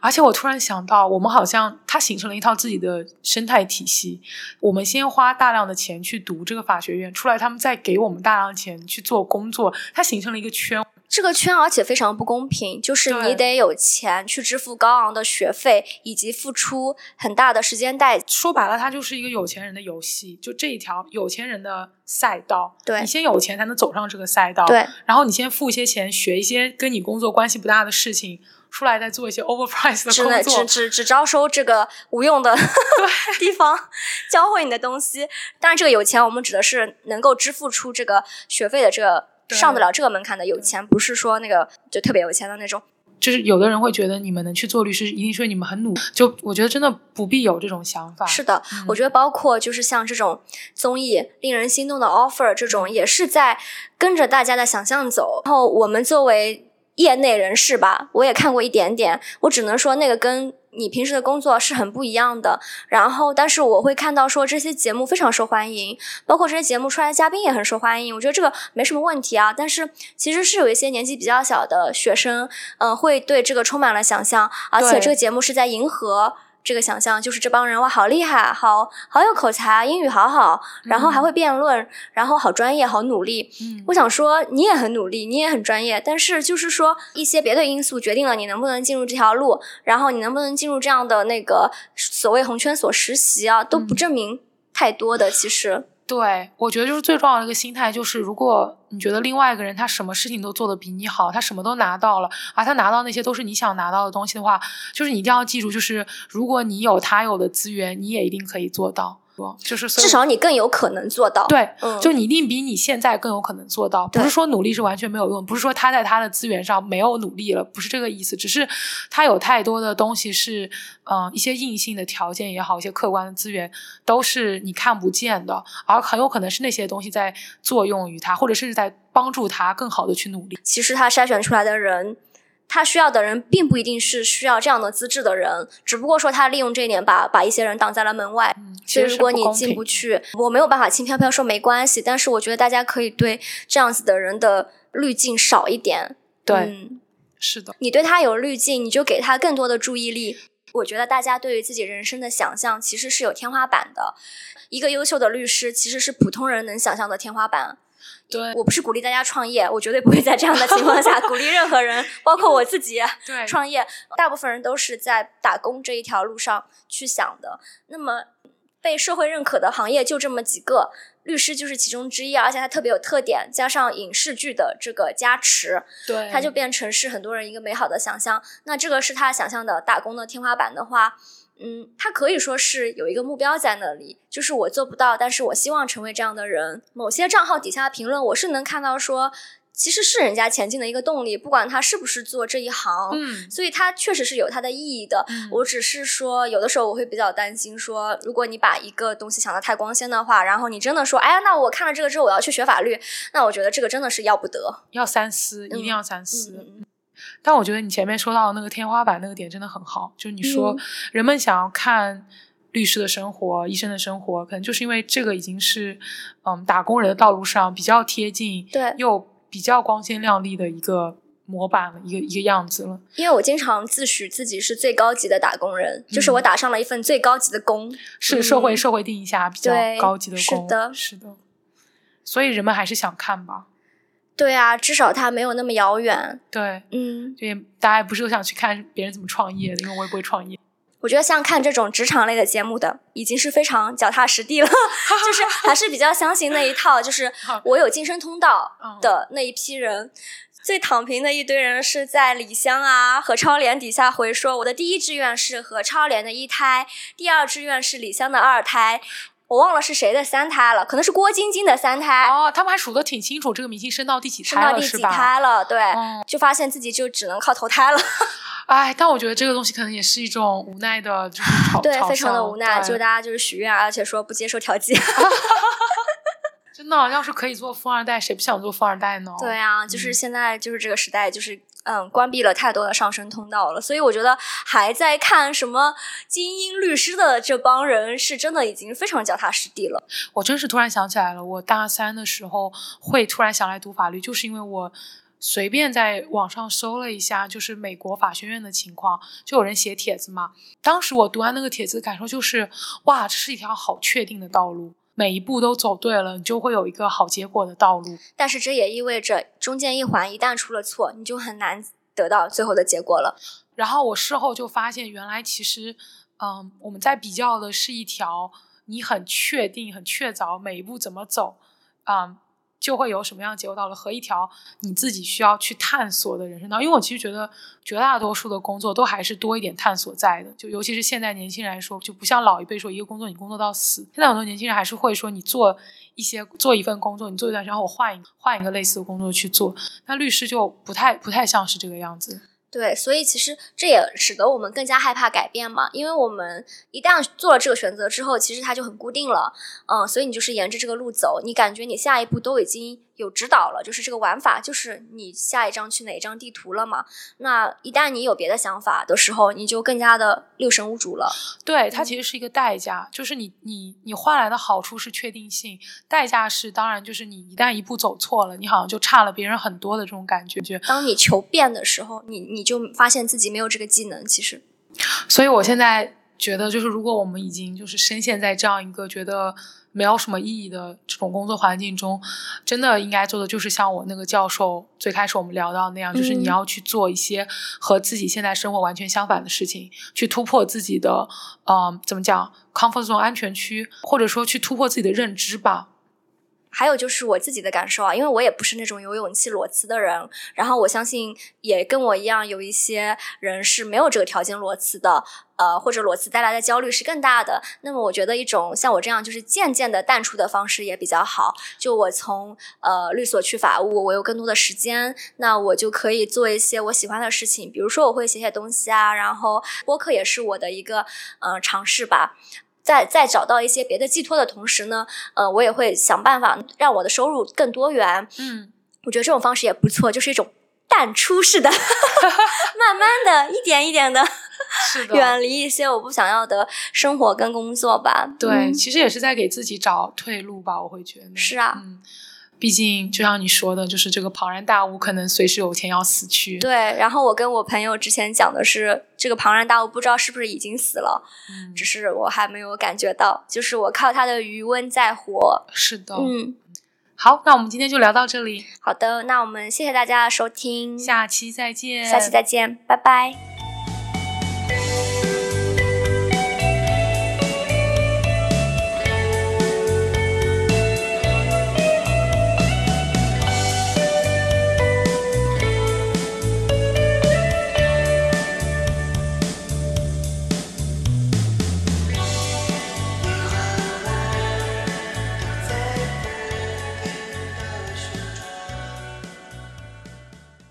而且我突然想到，我们好像它形成了一套自己的生态体系。我们先花大量的钱去读这个法学院，出来他们再给我们大量的钱去做工作，它形成了一个圈。这个圈而且非常不公平，就是你得有钱去支付高昂的学费，以及付出很大的时间代说白了，它就是一个有钱人的游戏，就这一条有钱人的赛道。对你先有钱才能走上这个赛道。对，然后你先付一些钱，学一些跟你工作关系不大的事情，出来再做一些 [LAUGHS] overprice 只能只的工作。只只只招收这个无用的 [LAUGHS] 地方，教会你的东西。当然，这个有钱，我们指的是能够支付出这个学费的这个对上得了这个门槛的有钱，不是说那个就特别有钱的那种。就是有的人会觉得你们能去做律师，一定是你们很努。就我觉得真的不必有这种想法。是的，嗯我觉得包括就是像这种综艺令人心动的 offer 这种，也是在跟着大家的想象走。然后我们作为业内人士吧，我也看过一点点，我只能说那个跟你平时的工作是很不一样的。然后，但是我会看到说这些节目非常受欢迎，包括这些节目出来的嘉宾也很受欢迎。我觉得这个没什么问题啊。但是其实是有一些年纪比较小的学生，嗯、会对这个充满了想象，而且这个节目是在迎合。这个想象就是这帮人哇，好厉害，好好有口才，英语好好，然后还会辩论，然后好专业，好努力。嗯，我想说，你也很努力，你也很专业，但是就是说一些别的因素决定了你能不能进入这条路，然后你能不能进入这样的那个所谓红圈所实习啊，都不嗯证明太多的。其实，对，我觉得就是最重要的一个心态，就是如果你觉得另外一个人他什么事情都做得比你好，他什么都拿到了，而他拿到那些都是你想拿到的东西的话，就是你一定要记住，就是如果你有他有的资源，你也一定可以做到。就是至少你更有可能做到，对，就你一定比你现在更有可能做到。不是说努力是完全没有用，不是说他在他的资源上没有努力了，不是这个意思。只是他有太多的东西是，嗯，一些硬性的条件也好，一些客观的资源都是你看不见的，而很有可能是那些东西在作用于他，或者甚至在帮助他更好的去努力。其实他筛选出来的人。他需要的人并不一定是需要这样的资质的人，只不过说他利用这一点把把一些人挡在了门外。所以如果你进不去，我没有办法轻飘飘说没关系。但是我觉得大家可以对这样子的人的滤镜少一点。对，是的。你对他有滤镜，你就给他更多的注意力。我觉得大家对于自己人生的想象其实是有天花板的。一个优秀的律师其实是普通人能想象的天花板。对，我不是鼓励大家创业，我绝对不会在这样的情况下鼓励任何人，包括我自己 [LAUGHS] 创业。大部分人都是在打工这一条路上去想的。那么，被社会认可的行业就这么几个，律师就是其中之一，而且它特别有特点，加上影视剧的这个加持，对，它就变成是很多人一个美好的想象。那这个是他想象的打工的天花板的话。嗯，他可以说是有一个目标在那里，就是我做不到，但是我希望成为这样的人。某些账号底下的评论，我是能看到说，其实是人家前进的一个动力，不管他是不是做这一行，嗯，所以他确实是有它的意义的。我只是说，有的时候我会比较担心，说如果你把一个东西想的太光鲜的话，然后你真的说，哎呀，那我看了这个之后我要去学法律，那我觉得这个真的是要不得，要三思，一定要三思。但我觉得你前面说到的那个天花板那个点真的很好，就是你说人们想要看律师的生活、医生的生活，可能就是因为这个已经是嗯打工人的道路上比较贴近，对，又比较光鲜亮丽的一个模板了，一个一个样子了。因为我经常自诩自己是最高级的打工人，就是我打上了一份最高级的工，是社会社会定义下比较高级的工，是的，是的。所以人们还是想看吧。对啊，至少它没有那么遥远。对，嗯，对，大家不是都想去看别人怎么创业的？因为我也不会创业。我觉得像看这种职场类的节目的，已经是非常脚踏实地了，[LAUGHS] 就是还是比较相信那一套，就是我有晋升通道的那一批人。最躺平的一堆人是在李湘啊何超莲底下回说，我的第一志愿是何超莲的一胎，第二志愿是李湘的二胎。我忘了是谁的三胎了，可能是郭晶晶的三胎。哦，他们还数得挺清楚，这个明星生到第几胎了，是吧？生到第几胎了，对，就发现自己就只能靠投胎了。[LAUGHS] 哎，但我觉得这个东西可能也是一种无奈的，就是对，非常的无奈，就大家就是许愿，而且说不接受调剂。[LAUGHS] [LAUGHS] 真的，要是可以做富二代，谁不想做富二代呢？对啊，就是现在就是这个时代，就是嗯，关闭了太多的上升通道了。所以我觉得还在看什么精英律师的这帮人，是真的已经非常脚踏实地了。我真是突然想起来了，我大三的时候会突然想来读法律，就是因为我随便在网上搜了一下，就是美国法学院的情况，就有人写帖子嘛。当时我读完那个帖子，感受就是，哇，这是一条好确定的道路。每一步都走对了，你就会有一个好结果的道路。但是这也意味着中间一环一旦出了错，你就很难得到最后的结果了。然后我事后就发现，原来其实，嗯，我们在比较的是一条你很确定、很确凿每一步怎么走，嗯。就会有什么样的结果到了和一条你自己需要去探索的人生道，因为我其实觉得绝大多数的工作都还是多一点探索在的，就尤其是现在年轻人来说，就不像老一辈说一个工作你工作到死，现在很多年轻人还是会说你做一些做一份工作，你做一段时间后我换一换一个类似的工作去做，那律师就不太不太像是这个样子。对，所以其实这也使得我们更加害怕改变嘛，因为我们一旦做了这个选择之后，其实它就很固定了，嗯，所以你就是沿着这个路走，你感觉你下一步都已经。有指导了，就是这个玩法，就是你下一张去哪一张地图了嘛？那一旦你有别的想法的时候，你就更加的六神无主了。对，它其实是一个代价，就是你你你换来的好处是确定性，代价是当然就是你一旦一步走错了，你好像就差了别人很多的这种感觉。当你求变的时候，你你就发现自己没有这个技能，其实。所以我现在觉得，就是如果我们已经就是深陷在这样一个觉得。没有什么意义的这种工作环境中，真的应该做的就是像我那个教授最开始我们聊到那样，就是你要去做一些和自己现在生活完全相反的事情，去突破自己的，嗯，怎么讲，comfort zone 安全区，或者说去突破自己的认知吧。还有就是我自己的感受啊，因为我也不是那种有勇气裸辞的人，然后我相信也跟我一样，有一些人是没有这个条件裸辞的，呃，或者裸辞带来的焦虑是更大的。那么我觉得一种像我这样就是渐渐的淡出的方式也比较好。就我从呃律所去法务，我有更多的时间，那我就可以做一些我喜欢的事情，比如说我会写写东西啊，然后播客也是我的一个呃尝试吧。在在找到一些别的寄托的同时呢，呃，我也会想办法让我的收入更多元。嗯，我觉得这种方式也不错，就是一种淡出式的，[LAUGHS] 慢慢的一点一点的是的，远离一些我不想要的生活跟工作吧。对，嗯。其实也是在给自己找退路吧，我会觉得。是啊。嗯，毕竟就像你说的，就是这个庞然大物可能随时有一天要死去。对，然后我跟我朋友之前讲的是，这个庞然大物不知道是不是已经死了，嗯，只是我还没有感觉到，就是我靠它的余温在活。是的。嗯，好，那我们今天就聊到这里，好的，那我们谢谢大家的收听，下期再见。下期再见，拜拜。